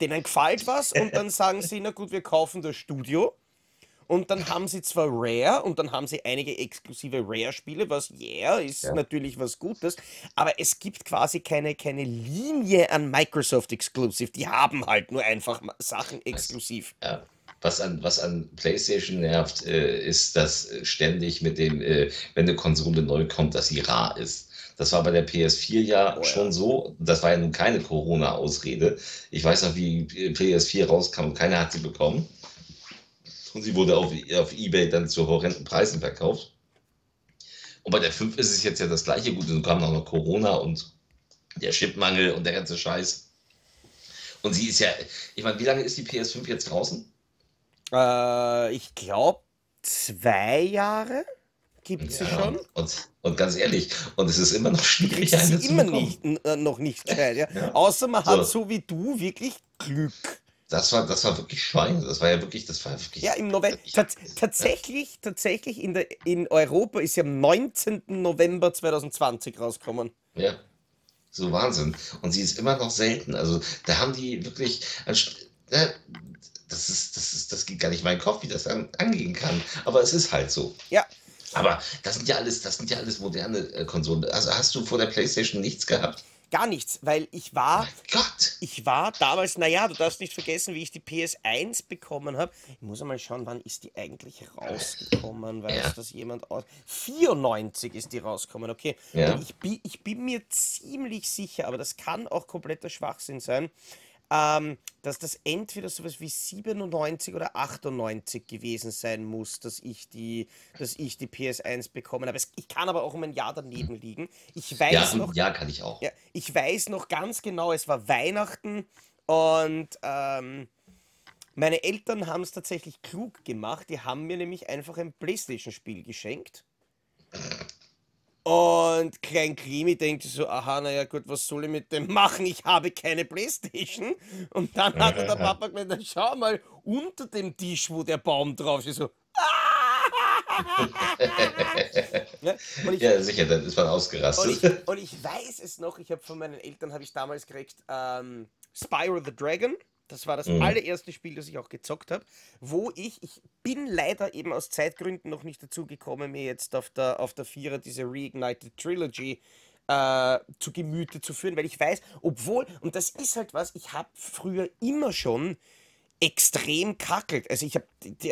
Denen gefällt was und dann sagen sie, na gut, wir kaufen das Studio. Und dann haben sie zwar Rare und dann haben sie einige exklusive Rare-Spiele, was yeah, ist Ja. natürlich was Gutes, aber es gibt quasi keine, keine Linie an Microsoft Exclusive. Die haben halt nur einfach Sachen exklusiv. Ja. Was an, was an PlayStation nervt, äh, ist, dass äh, ständig mit dem, äh, wenn eine Konsole neu kommt, dass sie rar ist. Das war bei der PS4 ja Oh ja. schon so. Das war ja nun keine Corona-Ausrede. Ich weiß noch, wie äh, PS4 rauskam und keiner hat sie bekommen. Und sie wurde auf, auf Ebay dann zu horrenden Preisen verkauft. Und bei der 5 ist es jetzt ja das gleiche. Gut, dann kam noch, noch Corona und der Chipmangel und der ganze Scheiß. Und sie ist ja, ich meine, wie lange ist die PS5 jetzt draußen? Äh, ich glaube, zwei Jahre gibt sie Ja, schon. Und, und ganz ehrlich, und es ist immer noch schwierig, eine sie zu immer bekommen. nicht, äh, noch nicht gescheit. Ja? Ja. Außer man So. hat so wie du wirklich Glück. Das war, das war wirklich Schwein. Das war ja wirklich, das war wirklich. Ja, im November. Tats tatsächlich, tatsächlich in, der, in Europa ist ja am 19. November 2020 rausgekommen. Ja. So Wahnsinn. Und sie ist immer noch selten. Also da haben die wirklich. Das ist, das ist, das geht gar nicht in meinen Kopf, wie das an, angehen kann. Aber es ist halt so. Ja. Aber das sind ja alles, das sind ja alles moderne äh, Konsolen. Also hast du vor der PlayStation nichts gehabt? Gar nichts, weil ich war, Gott. ich war damals, naja, du darfst nicht vergessen, wie ich die PS1 bekommen habe. Ich muss einmal schauen, wann ist die eigentlich rausgekommen? Weiß Ja. das jemand aus? 94 ist die rausgekommen, okay. Ja. Ich, bi- ich bin mir ziemlich sicher, aber das kann auch kompletter Schwachsinn sein, ähm, dass das entweder sowas wie 97 oder 98 gewesen sein muss, dass ich die, dass ich die PS1 bekommen habe. Es- Ich kann aber auch um ein Jahr daneben liegen. Ich weiß Ja, noch, ja, kann ich auch. ja, ich weiß noch ganz genau, es war Weihnachten und ähm, meine Eltern haben es tatsächlich klug gemacht. Die haben mir nämlich einfach ein Playstation-Spiel geschenkt. Und Klein Klimi denkt so, aha, naja gut, was soll ich mit dem machen? Ich habe keine Playstation. Und dann hat der Papa gemeint, "Na, schau mal unter dem Tisch, wo der Baum drauf ist. So, ne? Und ich, Ja, sicher, dann ist man und ausgerastet. ich, und ich weiß es noch, ich habe von meinen Eltern, habe ich damals gekriegt, ähm, Spyro the Dragon. Das war das Mhm. allererste Spiel, das ich auch gezockt habe, wo ich, ich bin leider eben aus Zeitgründen noch nicht dazu gekommen, mir jetzt auf der, auf der Vierer diese Reignited Trilogy äh, zu Gemüte zu führen, weil ich weiß, obwohl, und das ist halt was, ich habe früher immer schon extrem kackelt. Also ich habe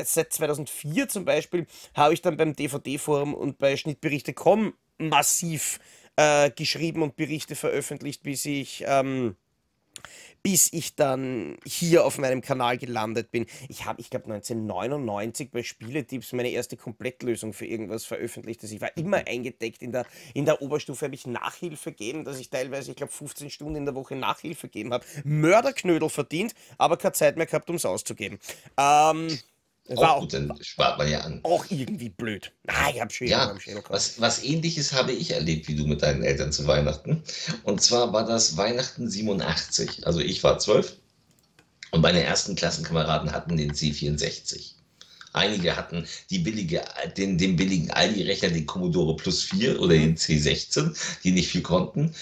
seit 2004 zum Beispiel, habe ich dann beim DVD-Forum und bei Schnittberichte.com massiv äh, geschrieben und Berichte veröffentlicht, bis ich, ähm, bis ich dann hier auf meinem Kanal gelandet bin. Ich habe, ich glaube, 1999 bei Spieletipps meine erste Komplettlösung für irgendwas veröffentlicht. Also ich war immer eingedeckt in der, in der Oberstufe, habe ich Nachhilfe gegeben, dass ich teilweise, ich glaube, 15 Stunden in der Woche Nachhilfe gegeben habe. Mörderknödel verdient, aber keine Zeit mehr gehabt, um es auszugeben. Ähm, war Auch gut, dann spart man ja an. auch irgendwie blöd. Ah, ich habe Schere Ja, beim Schädel was, was ähnliches habe ich erlebt wie du mit deinen Eltern zu Weihnachten. Und zwar war das Weihnachten 87. Also ich war zwölf und meine ersten Klassenkameraden hatten den C64. Einige hatten die billige, den, den billigen Aldi-Rechner, den Commodore Plus 4 oder den C16, die nicht viel konnten.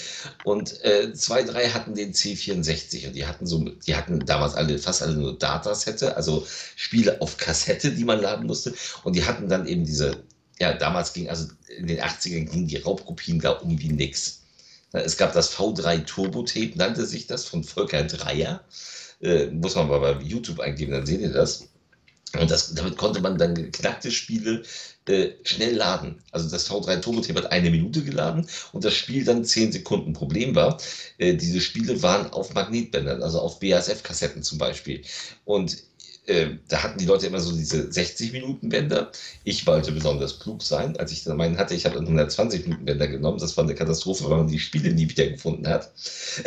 Und äh, zwei, drei hatten den C64 und die hatten so, die hatten damals alle, fast alle nur Datasette, also Spiele auf Kassette, die man laden musste. Und die hatten dann eben diese, ja, damals ging, also in den 80ern gingen die Raubkopien da um wie nix. Es gab das V3 Turbo Tape, nannte sich das, von Volker Dreier. Äh, muss man mal bei YouTube eingeben, dann seht ihr das. Und das, damit konnte man dann geknackte Spiele äh, schnell laden. Also das V3 Turbo Tape hat eine Minute geladen und das Spiel dann zehn Sekunden. Problem war, äh, diese Spiele waren auf Magnetbändern, also auf BASF-Kassetten zum Beispiel. Und äh, da hatten die Leute immer so diese 60-Minuten-Bänder. Ich wollte besonders klug sein, als ich dann meinen hatte, ich habe dann 120-Minuten-Bänder genommen. Das war eine Katastrophe, weil man die Spiele nie wieder gefunden hat.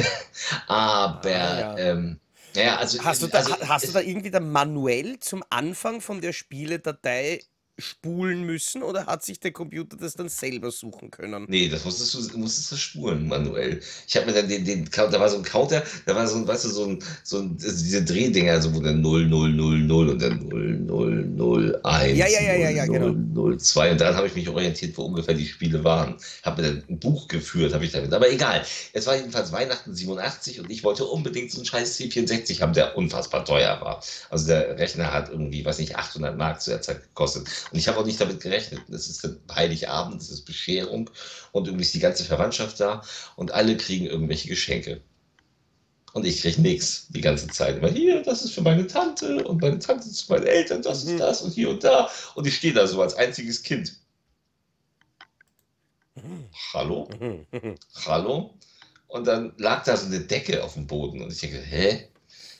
Aber, Ah, ja. ähm, naja, also. Hast du, da, also, ha- hast du da irgendwie dann manuell zum Anfang von der Spieledatei spulen müssen oder hat sich der Computer das dann selber suchen können? Nee, das musstest du, musstest du spulen manuell. Ich habe mir dann den, den, da war so ein Counter, da war so ein, weißt du, so ein, so ein, also diese Drehdinger, so wo dann 0, 0, 0, 0 und dann 0, 0, 0, 1, Ja, ja, ja, ja, ja, 0, genau. 0, 2 und dann habe ich mich orientiert, wo ungefähr die Spiele waren. Habe mir dann ein Buch geführt, habe ich damit. Aber egal, es war jedenfalls Weihnachten 87 und ich wollte unbedingt so einen scheiß C64 haben, der unfassbar teuer war. Also der Rechner hat irgendwie, weiß nicht, 800 Mark zu der Zeit gekostet. Und ich habe auch nicht damit gerechnet. Es ist dann Heiligabend, es ist Bescherung und irgendwie ist die ganze Verwandtschaft da und alle kriegen irgendwelche Geschenke. Und ich kriege nichts die ganze Zeit. Immer hier, das ist für meine Tante und meine Tante zu meinen Eltern, das Mhm. ist das und hier und da. Und ich stehe da so als einziges Kind. Hallo? Hallo? Und dann lag da so eine Decke auf dem Boden und ich denke, hä?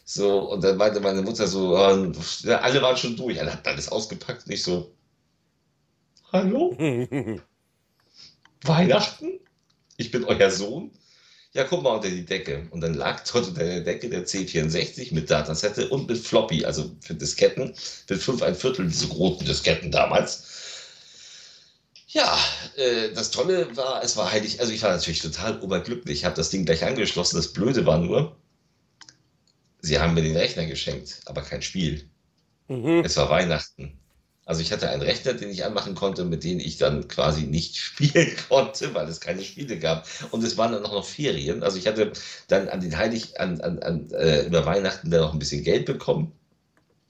So, und dann meinte meine Mutter so, oh, ja, alle waren schon durch, alle hatten alles ausgepackt und ich so, hallo? Weihnachten? Ich bin euer Sohn? Ja, guck mal unter die Decke. Und dann lag dort unter der Decke der C64 mit Datasette und mit Floppy, also für Disketten, mit 5 ein Viertel, diese großen Disketten damals. Ja, äh, das Tolle war, es war heilig, also ich war natürlich total oberglücklich. Ich habe das Ding gleich angeschlossen. Das Blöde war nur, sie haben mir den Rechner geschenkt, aber kein Spiel. Mhm. Es war Weihnachten. Also ich hatte einen Rechner, den ich anmachen konnte, mit dem ich dann quasi nicht spielen konnte, weil es keine Spiele gab. Und es waren dann auch noch Ferien. Also ich hatte dann an den Heilig, an, an, an äh, über Weihnachten dann noch ein bisschen Geld bekommen.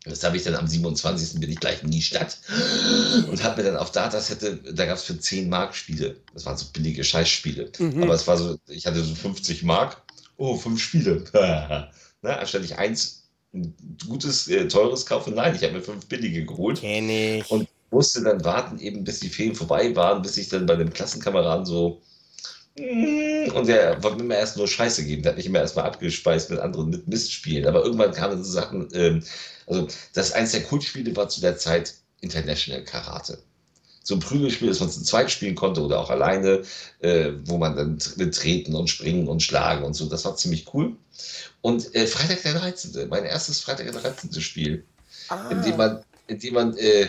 Das habe ich dann am 27. bin ich gleich in die Stadt und habe mir dann auf Datasette, da gab es für 10 Mark Spiele. Das waren so billige Scheißspiele. Mhm. Aber es war so, ich hatte so 50 Mark. Oh, fünf Spiele. ne, anstatt ich eins ein gutes, äh, teures kaufe, nein, ich habe mir fünf billige geholt. Kenn ich. Und musste dann warten, eben bis die Ferien vorbei waren, bis ich dann bei dem Klassenkameraden so mm, und der wollte mir immer erst nur Scheiße geben. Der hat mich immer erstmal abgespeist mit anderen mit Mistspielen. Aber irgendwann kamen so Sachen, ähm, also das eins der Kultspiele war zu der Zeit International Karate. So ein Prügelspiel, das man zu zweit spielen konnte oder auch alleine, äh, wo man dann mit treten und springen und schlagen und so. Das war ziemlich cool. Und äh, Freitag der 13., mein erstes Freitag der 13. Spiel, ah. in dem man, in dem man äh,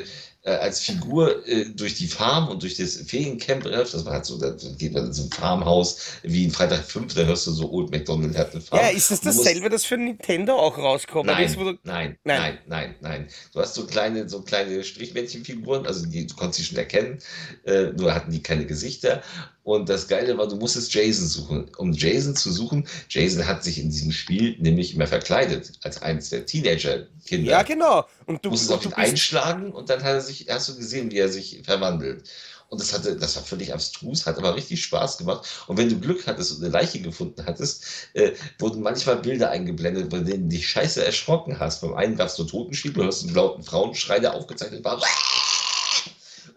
als Figur äh, durch die Farm und durch das Feriencamp läuft. Das war halt so, da geht man in so ein Farmhaus wie in Freitag 5, da hörst du so Old McDonald hat eine Farm. Ja, ist das dasselbe, das für Nintendo auch rauskommt? Nein, nein, nein, nein, nein. Du hast so kleine, so kleine Strichmännchenfiguren, also die, du konntest sie schon erkennen, äh, nur hatten die keine Gesichter und das Geile war, du musstest Jason suchen. Um Jason zu suchen, Jason hat sich in diesem Spiel nämlich immer verkleidet, als eines der Teenager-Kinder. Ja, genau. Und du musstest auf ihn einschlagen und dann hat er sich, hast du gesehen, wie er sich verwandelt. Und das hatte, das war völlig abstrus, hat aber richtig Spaß gemacht. Und wenn du Glück hattest und eine Leiche gefunden hattest, äh, wurden manchmal Bilder eingeblendet, bei denen du dich scheiße erschrocken hast. Beim einen gab es so Totenspiel, du hast einen lauten Frauenschrei, der aufgezeichnet war.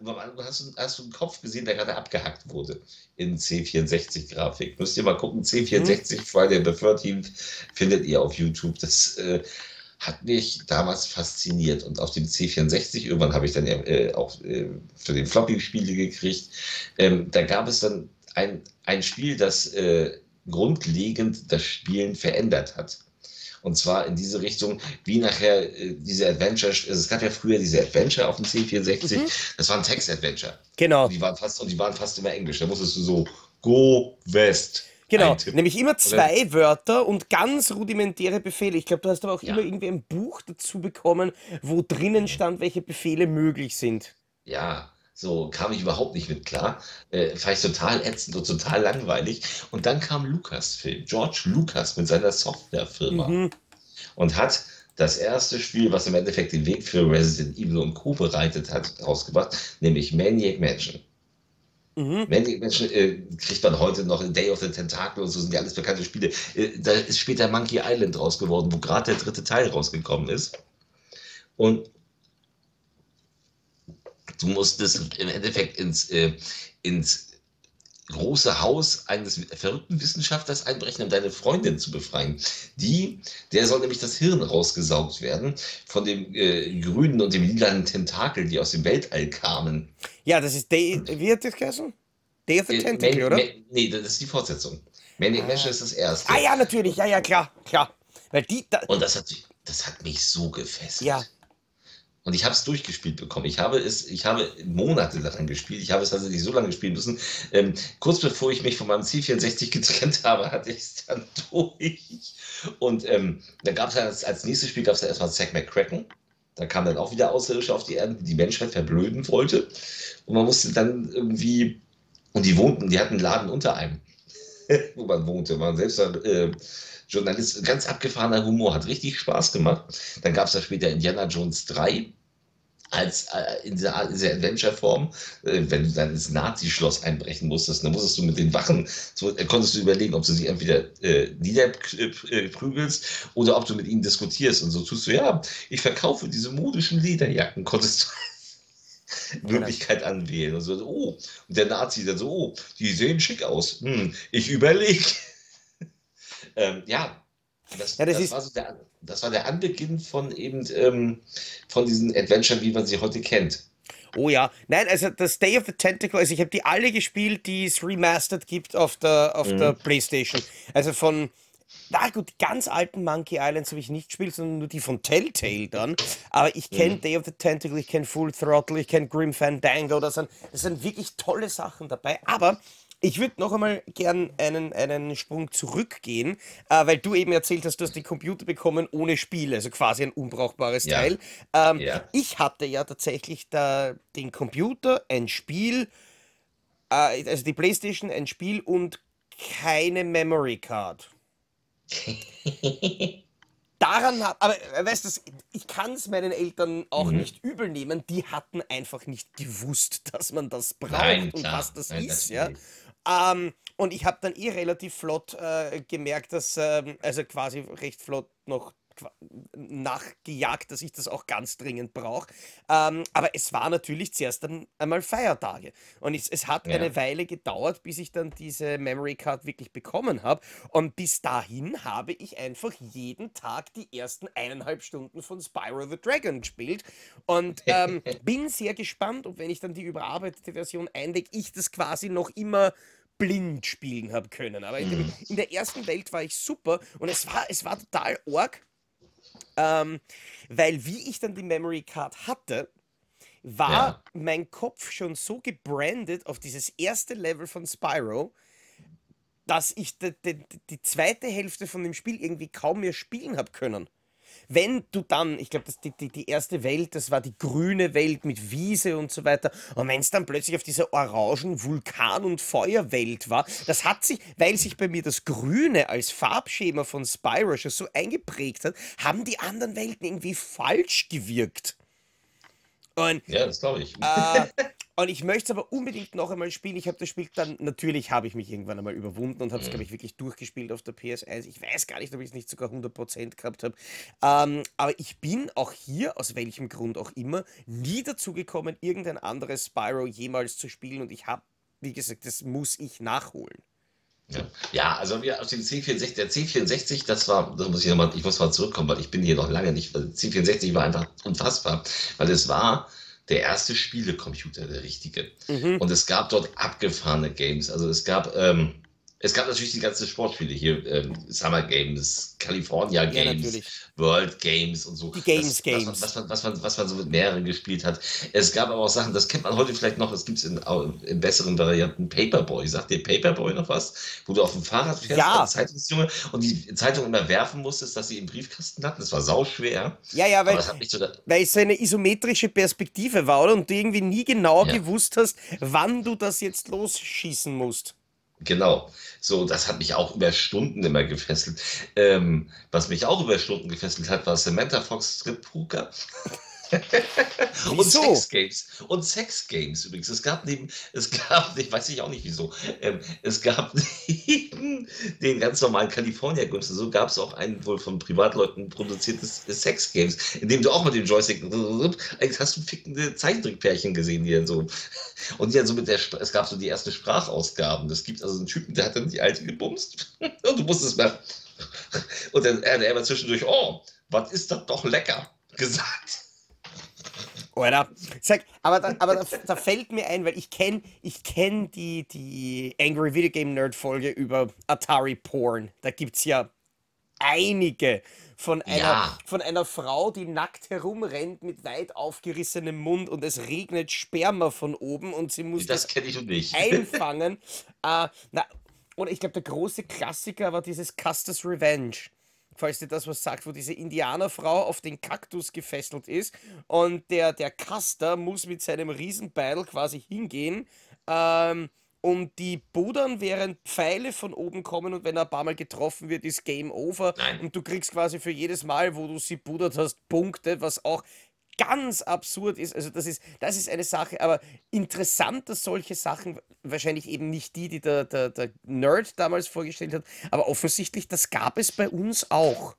Hast du, hast du einen Kopf gesehen, der gerade abgehackt wurde in C64-Grafik. Müsst ihr mal gucken, C64 mhm. Friday the 13th findet ihr auf YouTube. Das äh, hat mich damals fasziniert. Und auf dem C64, irgendwann habe ich dann äh, auch äh, für den Floppy Spiele gekriegt, ähm, da gab es dann ein, ein Spiel, das äh, grundlegend das Spielen verändert hat. Und zwar in diese Richtung, wie nachher äh, diese Adventure, also es gab ja früher diese Adventure auf dem C64, mhm. das waren Text-Adventure. Genau. Und die waren fast, und die waren fast immer Englisch. Da musstest du so Go West. Genau, nämlich immer zwei Oder? Wörter und ganz rudimentäre Befehle. Ich glaube, du hast aber auch ja. immer irgendwie ein Buch dazu bekommen, wo drinnen stand, welche Befehle möglich sind. Ja, so kam ich überhaupt nicht mit klar. Äh, fand ich total ätzend und total langweilig. Und dann kam Lucasfilm, George Lucas mit seiner Softwarefirma mhm. und hat das erste Spiel, was im Endeffekt den Weg für Resident Evil und Co. bereitet hat, rausgebracht, nämlich Maniac Mansion. Mhm. Maniac Mansion äh, kriegt man heute noch in Day of the Tentacle und so sind ja alles bekannte Spiele. Äh, da ist später Monkey Island raus geworden, wo gerade der dritte Teil rausgekommen ist. Und Du musstest im Endeffekt ins, äh, ins große Haus eines verrückten Wissenschaftlers einbrechen, um deine Freundin zu befreien. Die, der soll nämlich das Hirn rausgesaugt werden von dem äh, grünen und dem lilanen Tentakel, die aus dem Weltall kamen. Ja, das ist Day, wie hat das geheißen? Day of the äh, Tentacle, oder? Man, nee, das ist die Fortsetzung. Manic ah. Mansion ist das erste. Ah ja, natürlich, ja, ja, klar, klar. Weil die, da und das hat, das hat mich so gefesselt. Ja, und ich habe es durchgespielt bekommen. Ich habe es, ich habe Monate daran gespielt. Ich habe es tatsächlich so lange spielen müssen. Ähm, kurz bevor ich mich von meinem C64 getrennt habe, hatte ich es dann durch. Und ähm, dann gab es als, als nächstes Spiel gab es erstmal Zack McCracken. Da kam dann auch wieder Außerirdische auf die Erde, die die Menschheit verblöden wollte. Und man musste dann irgendwie, und die wohnten, die hatten einen Laden unter einem, wo man wohnte. Man selbst äh, Journalist, ganz abgefahrener Humor, hat richtig Spaß gemacht. Dann gab es da später Indiana Jones 3 als äh, in dieser, dieser Adventure-Form, äh, wenn du dann ins Nazi-Schloss einbrechen musstest, dann musstest du mit den Wachen, so, äh, konntest du überlegen, ob du sie entweder äh, niederprügelst oder ob du mit ihnen diskutierst. Und so tust du, ja, ich verkaufe diese modischen Lederjacken, konntest du Möglichkeit anwählen. Und so, oh, und der Nazi dann so, oh, die sehen schick aus. Hm, ich überlege. ähm, ja, das, ja, das, das war so der, das war der Anbeginn von eben ähm, von diesen Adventure, wie man sie heute kennt. Oh ja, nein, also das Day of the Tentacle, also ich habe die alle gespielt, die es remastered gibt auf der, auf mhm. der Playstation. Also von, na gut, die ganz alten Monkey Islands habe ich nicht gespielt, sondern nur die von Telltale dann. Aber ich kenne mhm. Day of the Tentacle, ich kenne Full Throttle, ich kenne Grim Fandango, das sind, das sind wirklich tolle Sachen dabei. Aber ich würde noch einmal gern einen, einen Sprung zurückgehen, äh, weil du eben erzählt hast, du hast den Computer bekommen ohne Spiel, also quasi ein unbrauchbares Ja, Teil. Ähm, ja. ich hatte ja tatsächlich da den Computer, ein Spiel, äh, also die PlayStation, ein Spiel und keine Memory Card. Daran hat, aber äh, weißt du, ich kann es meinen Eltern auch Mhm. nicht übel nehmen. Die hatten einfach nicht gewusst, dass man das braucht Nein, und was das Nein, ist, ja. natürlich. Ähm, und ich habe dann eh relativ flott äh, gemerkt, dass, ähm, also quasi recht flott noch nachgejagt, dass ich das auch ganz dringend brauche. Ähm, aber es war natürlich zuerst dann einmal Feiertage. Und es, es hat Ja. eine Weile gedauert, bis ich dann diese Memory Card wirklich bekommen habe. Und bis dahin habe ich einfach jeden Tag die ersten eineinhalb Stunden von Spyro the Dragon gespielt. Und ähm, bin sehr gespannt, ob wenn ich dann die überarbeitete Version einlege, ich das quasi noch immer blind spielen habe können. Aber in, dem, Mhm. in der ersten Welt war ich super und es war, es war total arg, ähm, weil wie ich dann die Memory Card hatte, war Ja. mein Kopf schon so gebrandet auf dieses erste Level von Spyro, dass ich die, die, die zweite Hälfte von dem Spiel irgendwie kaum mehr spielen habe können. Wenn du dann, ich glaube, die, die, die erste Welt, das war die grüne Welt mit Wiese und so weiter, und wenn es dann plötzlich auf dieser orangen Vulkan- und Feuerwelt war, das hat sich, weil sich bei mir das Grüne als Farbschema von Spyro schon so eingeprägt hat, haben die anderen Welten irgendwie falsch gewirkt. Und Ja, das glaube ich. äh, und ich möchte es aber unbedingt noch einmal spielen. Ich habe das Spiel dann, natürlich habe ich mich irgendwann einmal überwunden und habe es, glaube ich, wirklich durchgespielt auf der PS1. Ich weiß gar nicht, ob ich es nicht sogar 100% gehabt habe. Ähm, aber ich bin auch hier, aus welchem Grund auch immer, nie dazu gekommen, irgendein anderes Spyro jemals zu spielen. Und ich habe, wie gesagt, das muss ich nachholen. Ja, ja also wir aus dem C64, der C64, das war, das muss ich nochmal, ich muss mal zurückkommen, weil ich bin hier noch lange nicht, weil C64 war einfach unfassbar, weil es war der erste Spielecomputer, der richtige. Mhm. Und es gab dort abgefahrene Games. Also es gab, ähm, es gab natürlich die ganzen Sportspiele hier, ähm, Summer Games, California Ja, Games, natürlich. World Games und so. Die Games, das, Games. Was, man, was, man, was, man, was man so mit mehreren gespielt hat. Es gab aber auch Sachen, das kennt man heute vielleicht noch, es gibt es in, in besseren Varianten, Paperboy. Sagt dir Paperboy noch was? Wo du auf dem Fahrrad fährst Ja. als Zeitungsjunge und die Zeitung immer werfen musstest, dass sie im Briefkasten hatten. Das war sauschwer. Ja, ja, weil, sogar, weil es so eine isometrische Perspektive war, oder? Und du irgendwie nie genau Ja. gewusst hast, wann du das jetzt losschießen musst. Genau, so, das hat mich auch über Stunden immer gefesselt. Ähm, was mich auch über Stunden gefesselt hat, war Samantha Fox Strip Poker. Und Wieso? Sex Games. Und Sex Games übrigens. Es gab neben, es gab, ich weiß ich auch nicht wieso, ähm, es gab neben den ganz normalen California Games, so gab es auch ein wohl von Privatleuten produziertes Sex Games, in dem du auch mit dem Joystick, eigentlich hast du fickende Zeichentrickpärchen gesehen, die dann so, und die dann so mit der, es gab so die ersten Sprachausgaben. Es gibt also einen Typen, der hat dann die alte gebumst und du musstest mal, und dann er, er war zwischendurch, oh, was ist das doch lecker gesagt. Oder? Sag, aber da, aber da, da fällt mir ein, weil ich kenne ich kenn die, die Angry Video Game Nerd Folge über Atari Porn. Da gibt es ja einige von einer, Ja. von einer Frau, die nackt herumrennt mit weit aufgerissenem Mund und es regnet Sperma von oben und sie muss Das das einfangen. äh, na, oder ich glaube, der große Klassiker war dieses Custer's Revenge. Falls dir das was sagt, wo diese Indianerfrau auf den Kaktus gefesselt ist und der, der Custer muss mit seinem Riesenbeil quasi hingehen ähm, und die budern, während Pfeile von oben kommen und wenn er ein paar Mal getroffen wird, ist Game Over Nein. und du kriegst quasi für jedes Mal, wo du sie budert hast, Punkte, was auch ganz absurd ist. Also das ist, das ist eine Sache, aber interessant, dass solche Sachen, wahrscheinlich eben nicht die, die der, der, der Nerd damals vorgestellt hat, aber offensichtlich, das gab es bei uns auch.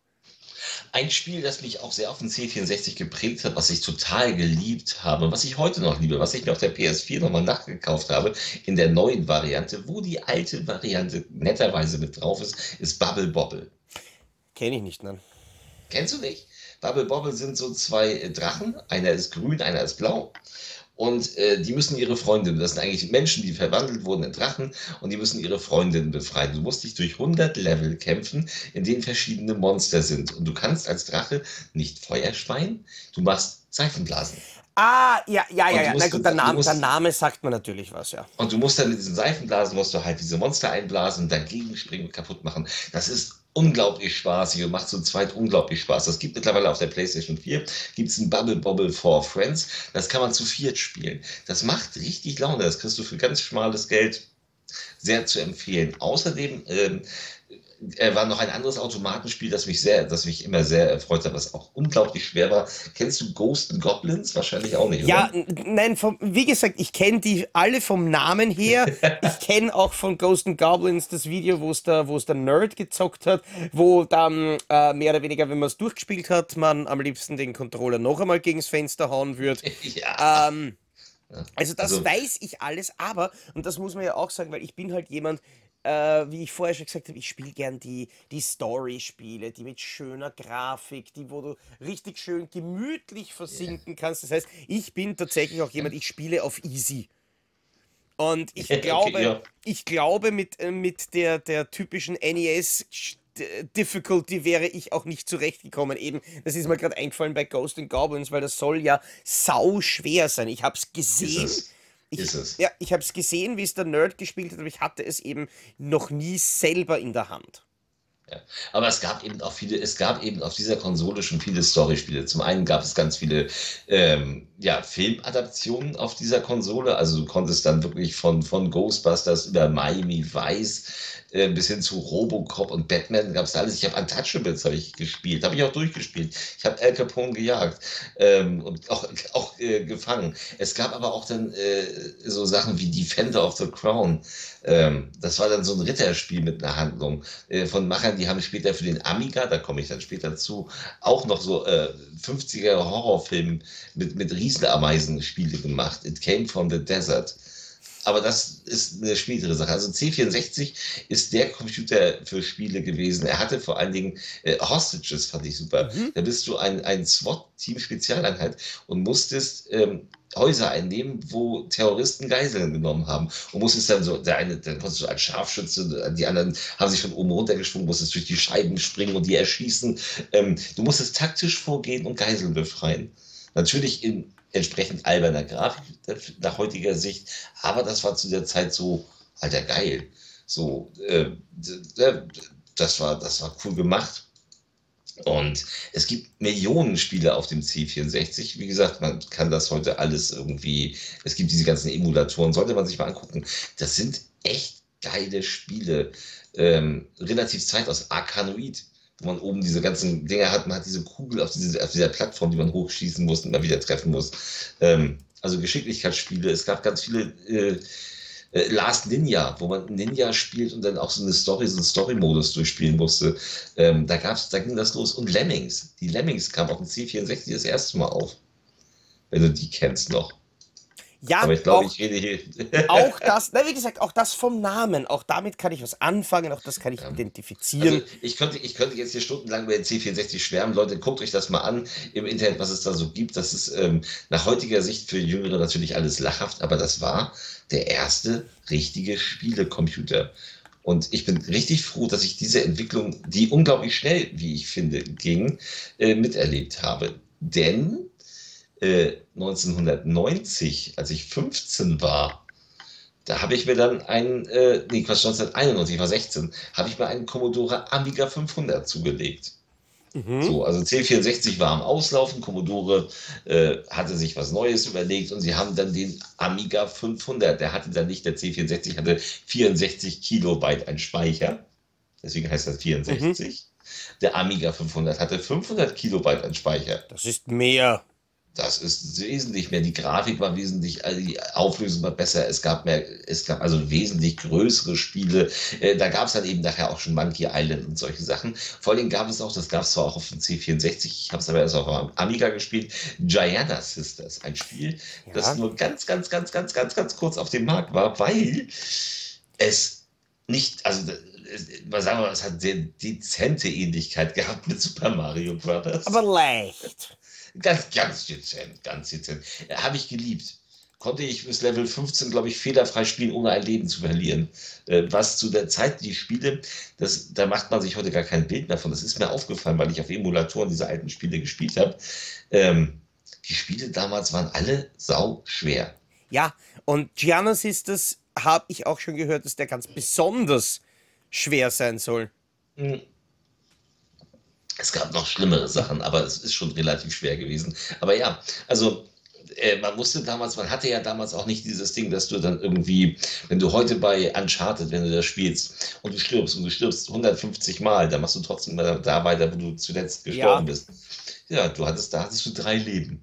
Ein Spiel, das mich auch sehr auf den C64 geprägt hat, was ich total geliebt habe, was ich heute noch liebe, was ich mir auf der PS4 nochmal nachgekauft habe, in der neuen Variante, wo die alte Variante netterweise mit drauf ist, ist Bubble Bobble. Kenne ich nicht, nein. Kennst du nicht? Bubble Bobble sind so zwei äh, Drachen, einer ist grün, einer ist blau. Und äh, die müssen ihre Freundinnen, das sind eigentlich Menschen, die verwandelt wurden in Drachen, und die müssen ihre Freundinnen befreien. Du musst dich durch 100 Level kämpfen, in denen verschiedene Monster sind. Und du kannst als Drache nicht Feuer speien, du machst Seifenblasen. Ah, ja, ja, ja, ja. Na gut, der Name, musst, der Name sagt mir natürlich was, ja. Und du musst dann mit diesen Seifenblasen, musst du halt diese Monster einblasen, dagegen springen und kaputt machen. Das ist unglaublich spaßig und macht zu zweit unglaublich Spaß. Das gibt mittlerweile auf der PlayStation 4, gibt es ein Bubble Bobble for Friends. Das kann man zu viert spielen. Das macht richtig Laune. Das kriegst du für ganz schmales Geld sehr zu empfehlen. Außerdem ähm, äh, war noch ein anderes Automatenspiel, das mich sehr, das mich immer sehr erfreut hat, was auch unglaublich schwer war. Kennst du Ghost and Goblins? Wahrscheinlich auch nicht. Ja, nein, vom, wie gesagt, ich kenne die alle vom Namen her. ich kenne auch von Ghost and Goblins das Video, wo es der, der Nerd gezockt hat, wo dann äh, mehr oder weniger, wenn man es durchgespielt hat, man am liebsten den Controller noch einmal gegens Fenster hauen würde. ja. Ähm, also das also, weiß ich alles, aber, und das muss man ja auch sagen, weil ich bin halt jemand, äh, wie ich vorher schon gesagt habe, ich spiele gern die, die Story-Spiele, die mit schöner Grafik, die, wo du richtig schön gemütlich versinken yeah. kannst. Das heißt, ich bin tatsächlich auch jemand, ich spiele auf easy. Und ich glaube, okay, ja. ich glaube, mit, äh, mit der, der typischen NES Difficulty wäre ich auch nicht zurechtgekommen. Eben, das ist mir gerade eingefallen bei Ghost and Goblins, weil das soll ja sau schwer sein. Ich habe es gesehen. Ist ich, ist es. Ja, ich habe es gesehen, wie es der Nerd gespielt hat, aber ich hatte es eben noch nie selber in der Hand. Ja. Aber es gab eben auch viele, es gab eben auf dieser Konsole schon viele Storyspiele. Zum einen gab es ganz viele ähm, ja, Filmadaptionen auf dieser Konsole. Also du konntest dann wirklich von, von Ghostbusters über Miami Vice äh, bis hin zu Robocop und Batman gab es alles. Ich habe Untouchables hab ich gespielt, habe ich auch durchgespielt. Ich habe Al Capone gejagt ähm, und auch, auch äh, gefangen. Es gab aber auch dann äh, so Sachen wie Defender of the Crown. Ähm, das war dann so ein Ritterspiel mit einer Handlung äh, von Machern, die haben später für den Amiga, da komme ich dann später zu, auch noch so 50er äh, Horrorfilm mit, mit Riesenameisen Spiele gemacht. It Came from the Desert aber das ist eine schwierigere Sache. Also C64 ist der Computer für Spiele gewesen. Er hatte vor allen Dingen äh, Hostages, fand ich super. Mhm. Da bist du ein, ein SWAT-Team-Spezialeinheit und musstest ähm, Häuser einnehmen, wo Terroristen Geiseln genommen haben. Und musstest dann so, der eine, dann konntest du als Scharfschütze, die anderen haben sich von oben runtergeschwungen, musstest durch die Scheiben springen und die erschießen. Ähm, du musstest taktisch vorgehen und Geiseln befreien. Natürlich in entsprechend alberner Grafik nach heutiger Sicht, aber das war zu der Zeit so, alter geil. So, äh, das war, das war cool gemacht. Und es gibt Millionen Spiele auf dem C64. Wie gesagt, man kann das heute alles irgendwie, es gibt diese ganzen Emulatoren, sollte man sich mal angucken. Das sind echt geile Spiele. Ähm, relativ Zeit aus Arkanoid wo man oben diese ganzen Dinger hat. Man hat diese Kugel auf, diese, auf dieser Plattform, die man hochschießen muss und mal wieder treffen muss. Ähm, also Geschicklichkeitsspiele. Es gab ganz viele äh, äh, Last Ninja, wo man Ninja spielt und dann auch so eine Story, so einen Story-Modus durchspielen musste. Ähm, da gab's, da ging das los. Und Lemmings. Die Lemmings kamen auf dem C64 das erste Mal auf. Wenn du die kennst noch. Ja, aber ich glaube, ich rede hier. auch das, na, wie gesagt, auch das vom Namen, auch damit kann ich was anfangen, auch das kann ich ja. identifizieren. Also ich, könnte, ich könnte jetzt hier stundenlang über den C64 schwärmen. Leute, guckt euch das mal an im Internet, was es da so gibt. Das ist ähm, nach heutiger Sicht für Jüngere natürlich alles lachhaft, aber das war der erste richtige Spielecomputer. Und ich bin richtig froh, dass ich diese Entwicklung, die unglaublich schnell, wie ich finde, ging, äh, miterlebt habe. Denn 1990, äh, als ich 15 war, da habe ich mir dann einen, äh, nee, Quatsch, 1991, ich war 16, habe ich mir einen Commodore Amiga 500 zugelegt. Mhm. So, also C64 war am Auslaufen, Commodore äh, hatte sich was Neues überlegt und sie haben dann den Amiga 500, der hatte dann nicht, der C64 hatte 64 Kilobyte ein Speicher, deswegen heißt das 64. Mhm. Der Amiga 500 hatte 500 Kilobyte an Speicher. Das ist mehr. Das ist wesentlich mehr. Die Grafik war wesentlich, also die Auflösung war besser. Es gab mehr, es gab also wesentlich größere Spiele. Äh, da gab es dann eben nachher auch schon Monkey Island und solche Sachen. Vor allem gab es auch, das gab es zwar auch auf dem C64, ich habe es aber erst auf dem Amiga gespielt, Gianna Sisters, ein Spiel, ja. das nur ganz, ganz, ganz, ganz, ganz, ganz kurz auf dem Markt war, weil es nicht, also mal sagen wir, es hat sehr dezente Ähnlichkeit gehabt mit Super Mario Bros. Aber leicht. Ganz, ganz dezent, ganz dezent. Habe ich geliebt. Konnte ich bis Level 15, glaube ich, fehlerfrei spielen, ohne ein Leben zu verlieren. Äh, was zu der Zeit, die Spiele, das, da macht man sich heute gar kein Bild mehr von. Das ist mir aufgefallen, weil ich auf Emulatoren diese alten Spiele gespielt habe. Ähm, die Spiele damals waren alle sau schwer. Ja, und Gianna Sisters habe ich auch schon gehört, dass der ganz besonders schwer sein soll. Hm. Es gab noch schlimmere Sachen, aber es ist schon relativ schwer gewesen. Aber ja, also äh, man musste damals, man hatte ja damals auch nicht dieses Ding, dass du dann irgendwie, wenn du heute bei Uncharted, wenn du das spielst und du stirbst und du stirbst 150 Mal, dann machst du trotzdem da weiter, wo du zuletzt gestorben ja. bist. Ja, du hattest, da hattest du drei Leben.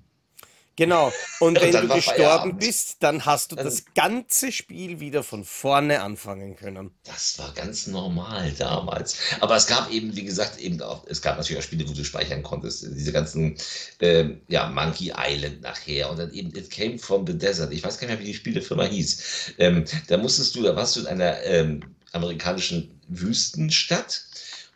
Genau. Und wenn du gestorben bist, dann hast du das ganze Spiel wieder von vorne anfangen können. Das war ganz normal damals. Aber es gab eben, wie gesagt, eben auch, es gab natürlich auch Spiele, wo du speichern konntest. Diese ganzen, äh, ja, Monkey Island nachher und dann eben It Came from the Desert. Ich weiß gar nicht mehr, wie die Spielefirma hieß. Ähm, da musstest du, da warst du in einer ähm, amerikanischen Wüstenstadt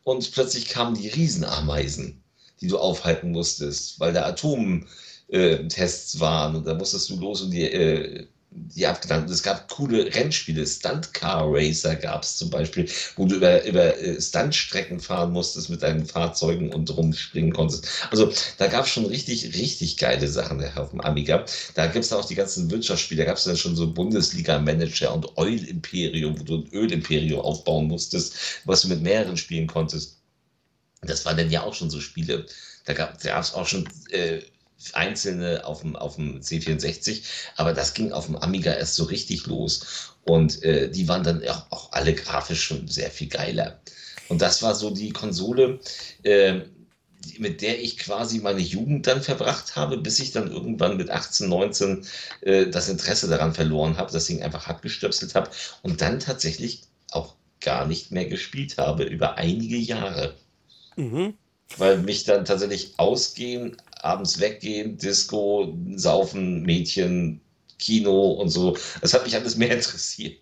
und plötzlich kamen die Riesenameisen, die du aufhalten musstest, weil der Atom äh, Tests waren und da musstest du los und die, äh, die abgedankt. Es gab coole Rennspiele, Stunt Car Racer gab es zum Beispiel, wo du über, über äh, Stuntstrecken fahren musstest mit deinen Fahrzeugen und rumspringen konntest. Also da gab es schon richtig, richtig geile Sachen auf dem Amiga. Da gibt es auch die ganzen Wirtschaftsspiele, da gab es dann schon so Bundesliga-Manager und Oil Imperium, wo du ein Ölimperium aufbauen musstest, was du mit mehreren spielen konntest. Das waren dann ja auch schon so Spiele. Da gab es auch schon äh, einzelne auf dem, auf dem C64, aber das ging auf dem Amiga erst so richtig los. Und äh, die waren dann auch, auch, alle grafisch schon sehr viel geiler. Und das war so die Konsole, äh, mit der ich quasi meine Jugend dann verbracht habe, bis ich dann irgendwann mit 18, 19 äh, das Interesse daran verloren habe, das Ding einfach abgestöpselt habe und dann tatsächlich auch gar nicht mehr gespielt habe über einige Jahre. Mhm. Weil mich dann tatsächlich ausgehen abends weggehen, Disco, Saufen, Mädchen, Kino und so. Das hat mich alles mehr interessiert.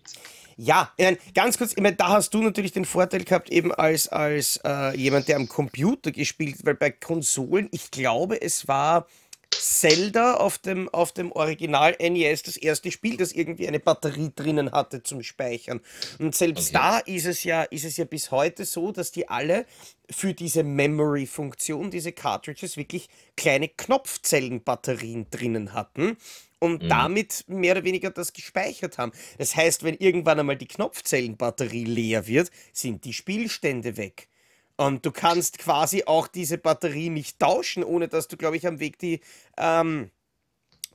Ja, ganz kurz, ich meine, da hast du natürlich den Vorteil gehabt, eben als, als äh, jemand, der am Computer gespielt, weil bei Konsolen, ich glaube, es war Zelda auf dem, auf dem Original NES das erste Spiel, das irgendwie eine Batterie drinnen hatte zum Speichern. Und selbst okay. da ist es ja, ist es ja bis heute so, dass die alle für diese Memory-Funktion, diese Cartridges, wirklich kleine Knopfzellenbatterien drinnen hatten und mhm. damit mehr oder weniger das gespeichert haben. Das heißt, wenn irgendwann einmal die Knopfzellenbatterie leer wird, sind die Spielstände weg. Und du kannst quasi auch diese Batterie nicht tauschen, ohne dass du, glaube ich, am Weg die, ähm,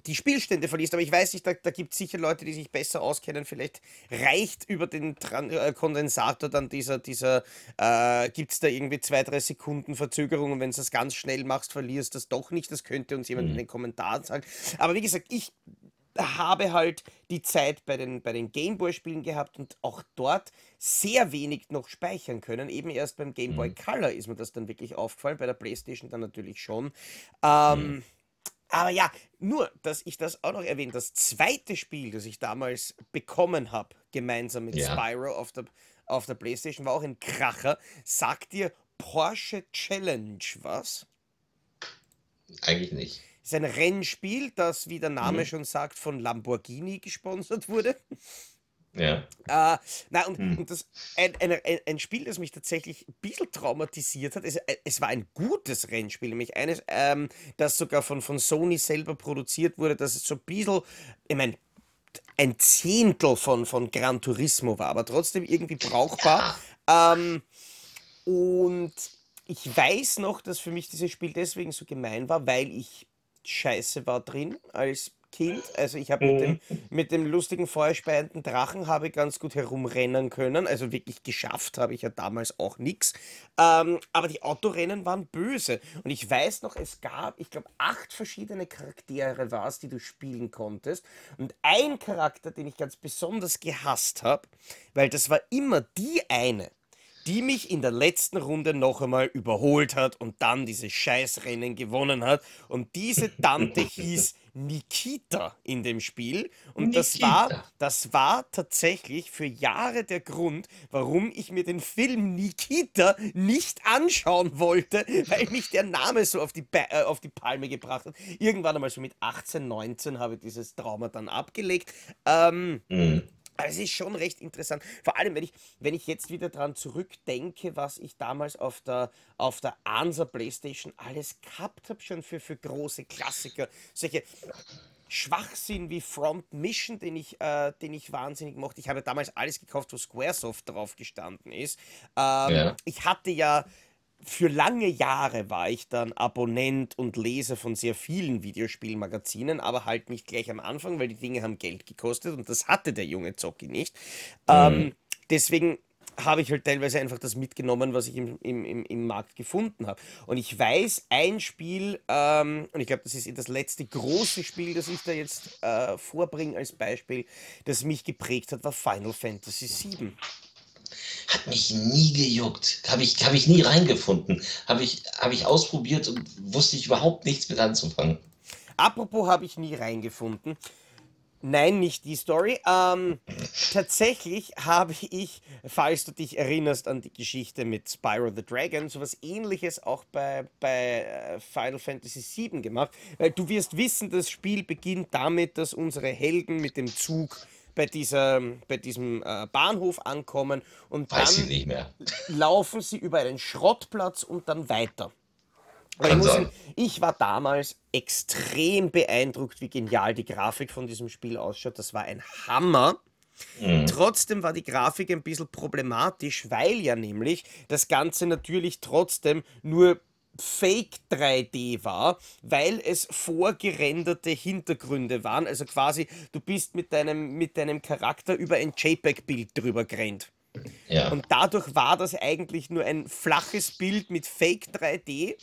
die Spielstände verlierst. Aber ich weiß nicht, da, da gibt es sicher Leute, die sich besser auskennen. Vielleicht reicht über den Tran äh, Kondensator dann dieser, dieser äh, gibt es da irgendwie zwei, drei Sekunden Verzögerung und wenn du das ganz schnell machst, verlierst du das doch nicht. Das könnte uns jemand mhm. in den Kommentaren sagen. Aber wie gesagt, ich habe halt die Zeit bei den, bei den Gameboy-Spielen gehabt und auch dort sehr wenig noch speichern können. Eben erst beim Game Boy mhm. Color ist mir das dann wirklich aufgefallen, bei der PlayStation dann natürlich schon. Ähm, mhm. Aber ja, nur, dass ich das auch noch erwähne, das zweite Spiel, das ich damals bekommen habe, gemeinsam mit ja. Spyro auf der, auf der PlayStation, war auch ein Kracher. Sagt dir Porsche Challenge was? Eigentlich nicht ist ein Rennspiel, das, wie der Name mhm. schon sagt, von Lamborghini gesponsert wurde. Ja. Äh, na, und, mhm. und das ein, ein, ein, Spiel, das mich tatsächlich ein bisschen traumatisiert hat. Es, äh, es war ein gutes Rennspiel, nämlich eines, ähm, das sogar von, von Sony selber produziert wurde, das ist so ein bisschen, ich meine, ein Zehntel von, von Gran Turismo war, aber trotzdem irgendwie brauchbar. Ja. Ähm, und ich weiß noch, dass für mich dieses Spiel deswegen so gemein war, weil ich scheiße war drin als Kind. Also ich habe mit dem, mhm. mit dem lustigen feuerspeienden Drachen habe ganz gut herumrennen können. Also wirklich geschafft habe ich ja damals auch nichts. Ähm, aber die Autorennen waren böse. Und ich weiß noch, es gab, ich glaube, acht verschiedene Charaktere war es, die du spielen konntest. Und ein Charakter, den ich ganz besonders gehasst habe, weil das war immer die eine, die mich in der letzten Runde noch einmal überholt hat und dann diese Scheißrennen gewonnen hat. Und diese Tante hieß Nikita in dem Spiel. Und Nikita. das war, das war tatsächlich für Jahre der Grund, warum ich mir den Film Nikita nicht anschauen wollte, weil mich der Name so auf die, äh, auf die Palme gebracht hat. Irgendwann einmal so mit 18, 19 habe ich dieses Trauma dann abgelegt. Ähm, mhm. Aber es ist schon recht interessant. Vor allem, wenn ich, wenn ich jetzt wieder daran zurückdenke, was ich damals auf der, auf der Ansa Playstation alles gehabt habe, schon für, für große Klassiker. Solche Schwachsinn wie Front Mission, den ich, äh, den ich wahnsinnig mochte. Ich habe damals alles gekauft, wo Squaresoft drauf gestanden ist. Ähm, ja. Ich hatte ja für lange Jahre war ich dann Abonnent und Leser von sehr vielen Videospielmagazinen, aber halt nicht gleich am Anfang, weil die Dinge haben Geld gekostet und das hatte der junge Zocki nicht. Mhm. Ähm, deswegen habe ich halt teilweise einfach das mitgenommen, was ich im, im, im, Markt gefunden habe. Und ich weiß, ein Spiel, ähm, und ich glaube, das ist das letzte große Spiel, das ich da jetzt äh, vorbringe als Beispiel, das mich geprägt hat, war Final Fantasy VII. Hat mich nie gejuckt. Habe ich, hab ich nie reingefunden. Habe ich, hab ich ausprobiert und wusste ich überhaupt nichts mit anzufangen. Apropos habe ich nie reingefunden. Nein, nicht die Story. Ähm, tatsächlich habe ich, falls du dich erinnerst an die Geschichte mit Spyro the Dragon, sowas ähnliches auch bei, bei äh, Final Fantasy VII gemacht. Weil du wirst wissen, das Spiel beginnt damit, dass unsere Helden mit dem Zug bei, dieser, bei diesem äh, Bahnhof ankommen und Weiß dann laufen sie über einen Schrottplatz und dann weiter. Ich, sagen, ich war damals extrem beeindruckt, wie genial die Grafik von diesem Spiel ausschaut. Das war ein Hammer. Mhm. Trotzdem war die Grafik ein bisschen problematisch, weil ja nämlich das Ganze natürlich trotzdem nur Fake 3D war, weil es vorgerenderte Hintergründe waren. Also quasi, du bist mit deinem, mit deinem Charakter über ein JPEG-Bild drüber gerannt. Ja. Und dadurch war das eigentlich nur ein flaches Bild mit Fake 3D.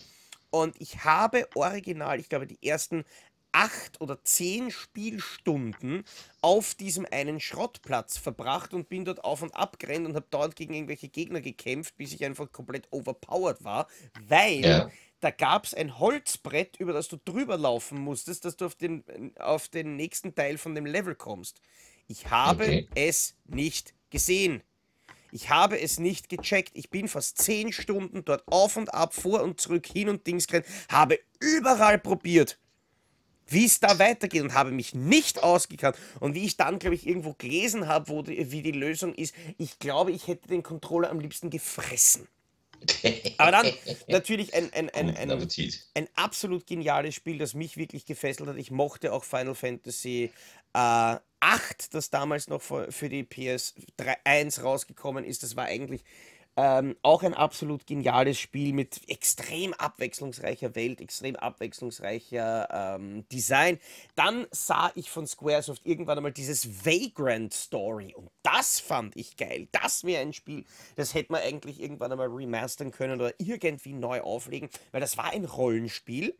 Und ich habe original, ich glaube, die ersten acht oder zehn Spielstunden auf diesem einen Schrottplatz verbracht und bin dort auf und ab gerannt und habe dort gegen irgendwelche Gegner gekämpft, bis ich einfach komplett overpowered war, weil ja. da gab es ein Holzbrett, über das du drüber laufen musstest, dass du auf den, auf den nächsten Teil von dem Level kommst. Ich habe okay. es nicht gesehen. Ich habe es nicht gecheckt. Ich bin fast zehn Stunden dort auf und ab, vor und zurück, hin und Dings gerannt, habe überall probiert wie es da weitergeht und habe mich nicht ausgekannt. Und wie ich dann, glaube ich, irgendwo gelesen habe, wo die, wie die Lösung ist, ich glaube, ich hätte den Controller am liebsten gefressen. Aber dann natürlich ein, ein, ein, ein, ein, absolut geniales Spiel, das mich wirklich gefesselt hat. Ich mochte auch Final Fantasy äh, 8, das damals noch für die PS3 1 rausgekommen ist. Das war eigentlich ähm, auch ein absolut geniales Spiel mit extrem abwechslungsreicher Welt, extrem abwechslungsreicher ähm, Design. Dann sah ich von Squaresoft irgendwann einmal dieses Vagrant Story und das fand ich geil. Das wäre ein Spiel, das hätte man eigentlich irgendwann einmal remastern können oder irgendwie neu auflegen, weil das war ein Rollenspiel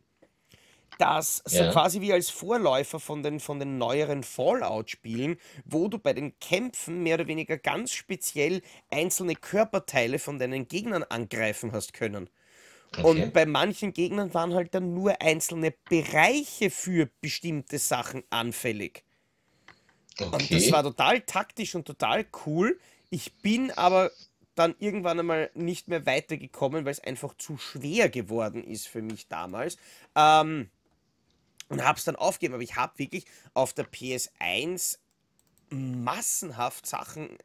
das so ja. quasi wie als Vorläufer von den, von den neueren Fallout-Spielen, wo du bei den Kämpfen mehr oder weniger ganz speziell einzelne Körperteile von deinen Gegnern angreifen hast können. Okay. Und bei manchen Gegnern waren halt dann nur einzelne Bereiche für bestimmte Sachen anfällig. Okay. Und das war total taktisch und total cool. Ich bin aber dann irgendwann einmal nicht mehr weitergekommen, weil es einfach zu schwer geworden ist für mich damals. Ähm, und habe es dann aufgegeben. Aber ich habe wirklich auf der PS1 massenhaft Sachen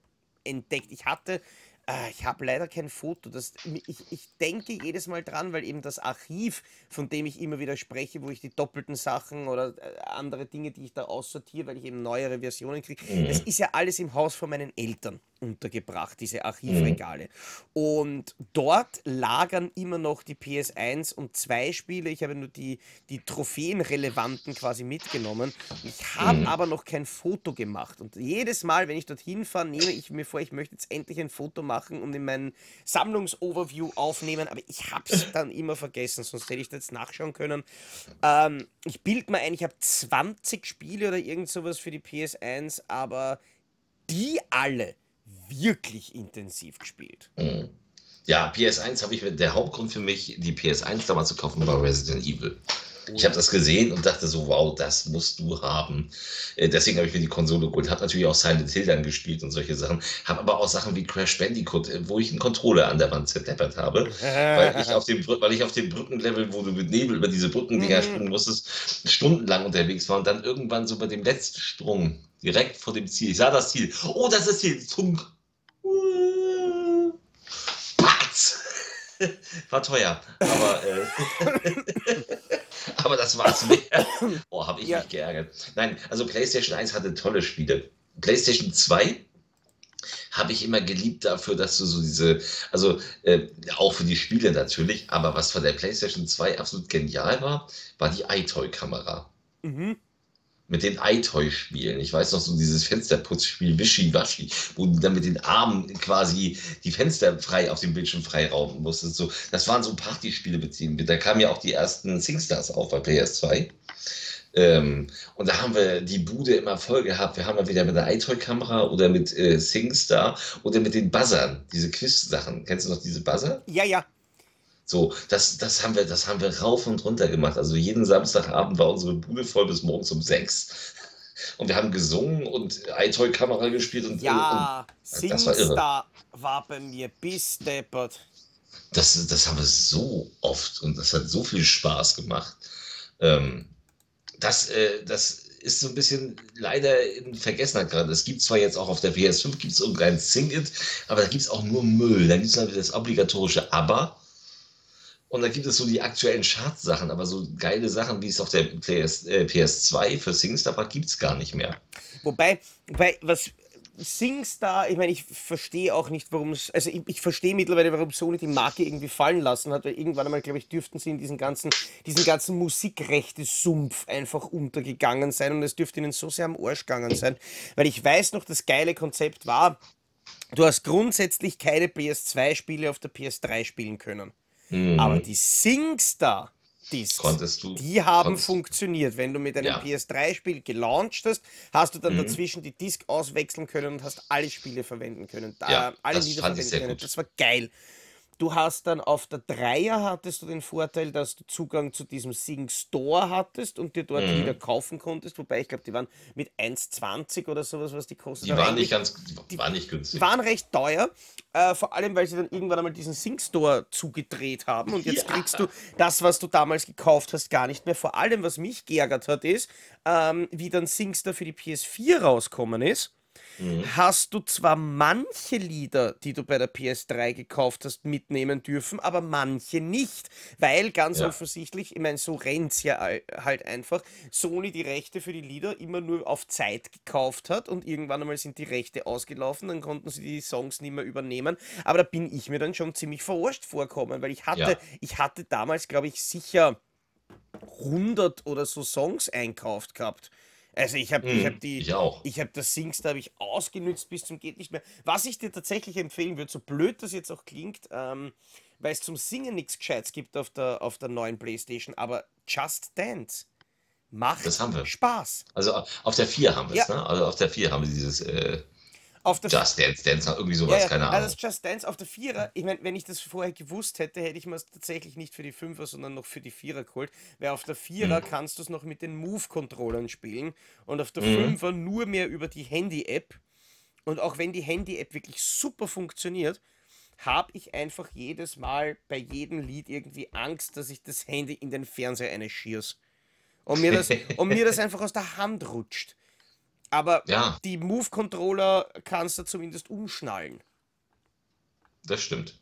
entdeckt. Ich hatte äh, ich habe leider kein Foto. Das, ich, ich denke jedes Mal dran, weil eben das Archiv, von dem ich immer wieder spreche, wo ich die doppelten Sachen oder äh, andere Dinge, die ich da aussortiere, weil ich eben neuere Versionen kriege, mhm. das ist ja alles im Haus von meinen Eltern untergebracht, diese Archivregale. Mhm. Und dort lagern immer noch die PS1 und zwei Spiele. Ich habe nur die, die Trophäenrelevanten quasi mitgenommen. Ich habe mhm. aber noch kein Foto gemacht. Und jedes Mal, wenn ich dorthin fahre, nehme ich mir vor, ich möchte jetzt endlich ein Foto machen und in meinen Sammlungsoverview aufnehmen. Aber ich habe es dann immer vergessen, sonst hätte ich das nachschauen können. Ähm, ich bilde mir ein, ich habe 20 Spiele oder irgend sowas für die PS1, aber die alle wirklich intensiv gespielt. Mhm. Ja, PS1 habe ich, der Hauptgrund für mich, die PS1 damals zu kaufen, war Resident Evil. Ich habe das gesehen und dachte so, wow, das musst du haben. Äh, deswegen habe ich mir die Konsole geholt. Habe natürlich auch Silent Hill dann gespielt und solche Sachen. Habe aber auch Sachen wie Crash Bandicoot, äh, wo ich einen Controller an der Wand zerdeppert habe. weil, ich auf dem, weil ich auf dem Brückenlevel, wo du mit Nebel über diese Brückendinger mhm. springen musstest, stundenlang unterwegs war und dann irgendwann so bei dem letzten Sprung direkt vor dem Ziel. Ich sah das Ziel. Oh, das ist hier. Funk. War teuer. Aber, äh, aber das war's wert. Oh, habe ich ja. mich geärgert. Nein, also PlayStation 1 hatte tolle Spiele. PlayStation 2 habe ich immer geliebt dafür, dass du so diese, also äh, auch für die Spiele natürlich, aber was von der PlayStation 2 absolut genial war, war die iToy-Kamera. Mhm mit den iToy-Spielen. Ich weiß noch so dieses Fensterputzspiel Wischiwaschi, wo du dann mit den Armen quasi die Fenster frei auf dem Bildschirm freirauben musstest. So, das waren so Partyspiele beziehen. Da kamen ja auch die ersten SingStars auf bei PS2. Ähm, und da haben wir die Bude immer voll gehabt. Wir haben ja wieder mit der iToy-Kamera oder mit äh, SingStar oder mit den Buzzern, diese Quiz-Sachen. Kennst du noch diese Buzzer? Ja, ja. So, das, das, haben wir, das haben wir rauf und runter gemacht. Also jeden Samstagabend war unsere Bude voll bis morgens um sechs. Und wir haben gesungen und iToy-Kamera gespielt und. Ja, und, das war, irre. war bei mir bis deppert. Das, das haben wir so oft und das hat so viel Spaß gemacht. Ähm, das, äh, das ist so ein bisschen leider in Vergessenheit gerade. Es gibt zwar jetzt auch auf der PS5 gibt es irgendein Sing It, aber da gibt es auch nur Müll. Da gibt es das obligatorische Aber und da gibt es so die aktuellen Chartsachen, aber so geile Sachen, wie es auf der PS, äh, PS2 für SingStar war, gibt es gar nicht mehr. Wobei, wobei, was SingStar, ich meine, ich verstehe auch nicht, warum es, also ich, ich verstehe mittlerweile, warum Sony die Marke irgendwie fallen lassen hat, weil irgendwann einmal, glaube ich, dürften sie in diesen ganzen, diesen ganzen Musikrechte-Sumpf einfach untergegangen sein und es dürfte ihnen so sehr am Arsch gegangen sein, weil ich weiß noch, das geile Konzept war, du hast grundsätzlich keine PS2-Spiele auf der PS3 spielen können. Mhm. Aber die SingStar Discs, die haben funktioniert. Wenn du mit einem ja. PS3-Spiel gelauncht hast, hast du dann mhm. dazwischen die Disk auswechseln können und hast alle Spiele verwenden können. Da, ja, alle Lieder verwenden können. Gut. Das war geil. Du hast dann auf der Dreier hattest du den Vorteil, dass du Zugang zu diesem Sing Store hattest und dir dort mhm. wieder kaufen konntest. Wobei ich glaube, die waren mit 1,20 oder sowas, was die kosten. Die waren nicht ganz, die waren nicht günstig. Waren recht teuer, äh, vor allem weil sie dann irgendwann einmal diesen Sing Store zugedreht haben und jetzt ja. kriegst du das, was du damals gekauft hast, gar nicht mehr. Vor allem, was mich geärgert hat, ist, ähm, wie dann SingStar für die PS4 rauskommen ist mhm. hast du zwar manche Lieder, die du bei der PS3 gekauft hast, mitnehmen dürfen, aber manche nicht, weil ganz ja. offensichtlich, ich meine, so rennt es ja halt einfach, Sony die Rechte für die Lieder immer nur auf Zeit gekauft hat und irgendwann einmal sind die Rechte ausgelaufen, dann konnten sie die Songs nicht mehr übernehmen, aber da bin ich mir dann schon ziemlich verarscht vorkommen, weil ich hatte, ja. ich hatte damals, glaube ich, sicher 100 oder so Songs einkauft gehabt. Also ich habe ich hab hm, die, ich, ich habe das Singstar habe ich ausgenützt bis zum geht nicht mehr. Was ich dir tatsächlich empfehlen würde, so blöd das jetzt auch klingt, ähm, weil es zum Singen nichts Gescheites gibt auf der, auf der neuen Playstation, aber Just Dance macht das haben wir. Spaß. Also auf der 4 haben wir es, ja. ne? Also auf der 4 haben wir dieses äh, auf der Just Dance, Dance, irgendwie sowas, ja, ja. keine also Ahnung. Also das Just Dance auf der Vierer, ich meine, wenn ich das vorher gewusst hätte, hätte ich mir es tatsächlich nicht für die Fünfer, sondern noch für die Vierer geholt, weil auf der Vierer mhm. kannst du es noch mit den Move-Controllern spielen und auf der mhm. Fünfer nur mehr über die Handy-App. Und auch wenn die Handy-App wirklich super funktioniert, habe ich einfach jedes Mal bei jedem Lied irgendwie Angst, dass ich das Handy in den Fernseher eine schieß. Und mir das, und mir das einfach aus der Hand rutscht. Aber ja. die Move-Controller kannst du zumindest umschnallen. Das stimmt.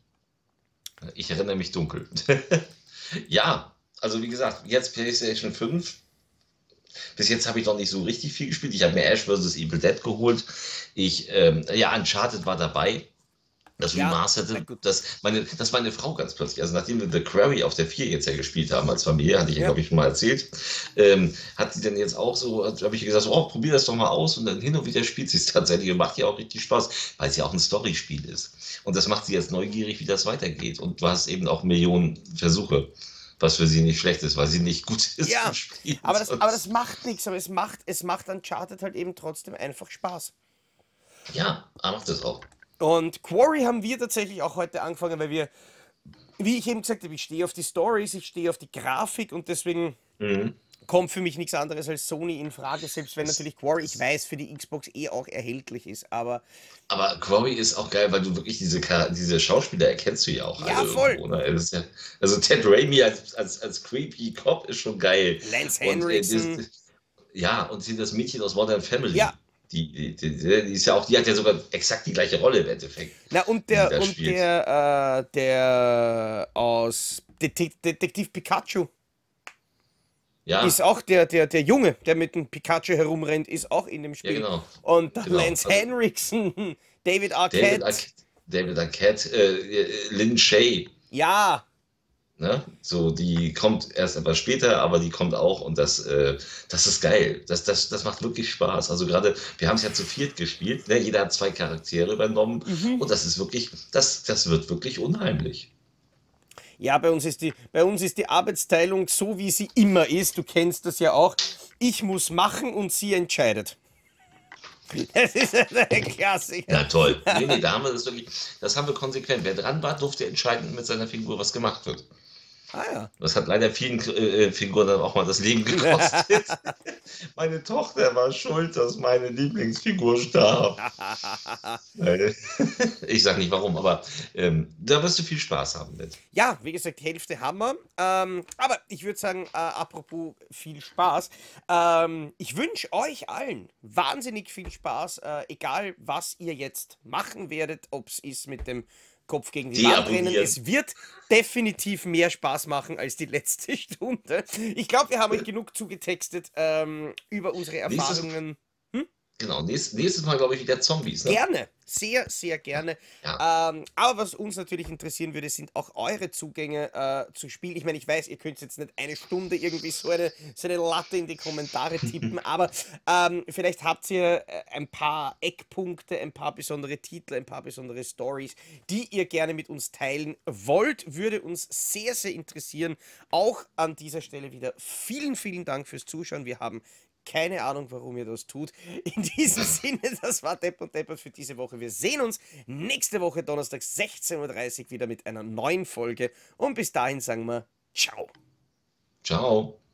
Ich erinnere mich dunkel. ja, also wie gesagt, jetzt PlayStation 5. Bis jetzt habe ich noch nicht so richtig viel gespielt. Ich habe mir Ash vs. Evil Dead geholt. Ich, ähm, ja, Uncharted war dabei. Das ja, Remasterte, das meine, das meine Frau ganz plötzlich. Also nachdem wir The Quarry auf der 4 jetzt ja gespielt haben als Familie, hatte ich ja, glaube ich, schon mal erzählt, ähm, hat sie dann jetzt auch so, habe ich gesagt, oh, probier das doch mal aus und dann hin und wieder spielt sie es tatsächlich und macht ja auch richtig Spaß, weil es ja auch ein Storyspiel ist. Und das macht sie jetzt neugierig, wie das weitergeht. Und du hast eben auch Millionen Versuche was für sie nicht schlecht ist, weil sie nicht gut ist. Ja, aber das, aber das macht nichts, aber es macht, es macht Uncharted halt eben trotzdem einfach Spaß. Ja, macht es auch. Und Quarry haben wir tatsächlich auch heute angefangen, weil wir, wie ich eben gesagt habe, ich stehe auf die Stories, ich stehe auf die Grafik und deswegen Mhm kommt für mich nichts anderes als Sony in Frage, selbst wenn natürlich Quarry, ich weiß, für die Xbox eh auch erhältlich ist, aber. Aber Quarry ist auch geil, weil du wirklich diese, diese Schauspieler erkennst du ja auch. Ja, voll. Irgendwo, ja, also Ted Raimi als, als, als creepy Cop ist schon geil. Lance Henriksen. Und, äh, ja, und das Mädchen aus Modern Family. Ja. Die, die, die, ist ja auch, die hat ja sogar exakt die gleiche Rolle im Endeffekt. Na, und der, und der, äh, der aus Detektiv Pikachu. Ja. Ist auch der, der, der Junge, der mit dem Pikachu herumrennt, ist auch in dem Spiel. Ja, genau. Und genau. Lance also, Henriksen, David Arquette. David, Ar David Arquette, äh, Lynn Shay. Ja. Ne? So, die kommt erst etwas später, aber die kommt auch und das, äh, das ist geil. Das, das, das macht wirklich Spaß. Also gerade, wir haben es ja zu viert gespielt, ne? jeder hat zwei Charaktere übernommen mhm. und das ist wirklich, das, das wird wirklich unheimlich. Ja, bei uns, ist die, bei uns ist die Arbeitsteilung so, wie sie immer ist. Du kennst das ja auch. Ich muss machen und sie entscheidet. Das ist ein Klassiker. Ja, toll. Nee, nee, da haben wir das wirklich, das haben wir konsequent. Wer dran war, durfte entscheiden mit seiner Figur, was gemacht wird. Ah, ja. Das hat leider vielen äh, Figuren dann auch mal das Leben gekostet. meine Tochter war schuld, dass meine Lieblingsfigur starb. ich sage nicht warum, aber ähm, da wirst du viel Spaß haben mit. Ja, wie gesagt, Hälfte Hammer. Ähm, aber ich würde sagen, äh, apropos viel Spaß, ähm, ich wünsche euch allen wahnsinnig viel Spaß, äh, egal was ihr jetzt machen werdet, ob es ist mit dem Kopf gegen die, die Wand rennen. Es wird definitiv mehr Spaß machen als die letzte Stunde. Ich glaube, wir haben euch genug zugetextet ähm, über unsere Erfahrungen. Genau, nächstes, nächstes Mal glaube ich wieder Zombies. Ne? Gerne, sehr, sehr gerne. Ja. Ähm, aber was uns natürlich interessieren würde, sind auch eure Zugänge äh, zu Spiel. Ich meine, ich weiß, ihr könnt jetzt nicht eine Stunde irgendwie so eine, so eine Latte in die Kommentare tippen, aber ähm, vielleicht habt ihr äh, ein paar Eckpunkte, ein paar besondere Titel, ein paar besondere Stories, die ihr gerne mit uns teilen wollt. Würde uns sehr, sehr interessieren. Auch an dieser Stelle wieder vielen, vielen Dank fürs Zuschauen. Wir haben keine Ahnung, warum ihr das tut. In diesem Sinne, das war Depp und Deppert für diese Woche. Wir sehen uns nächste Woche Donnerstag 16.30 Uhr wieder mit einer neuen Folge. Und bis dahin sagen wir Ciao. Ciao.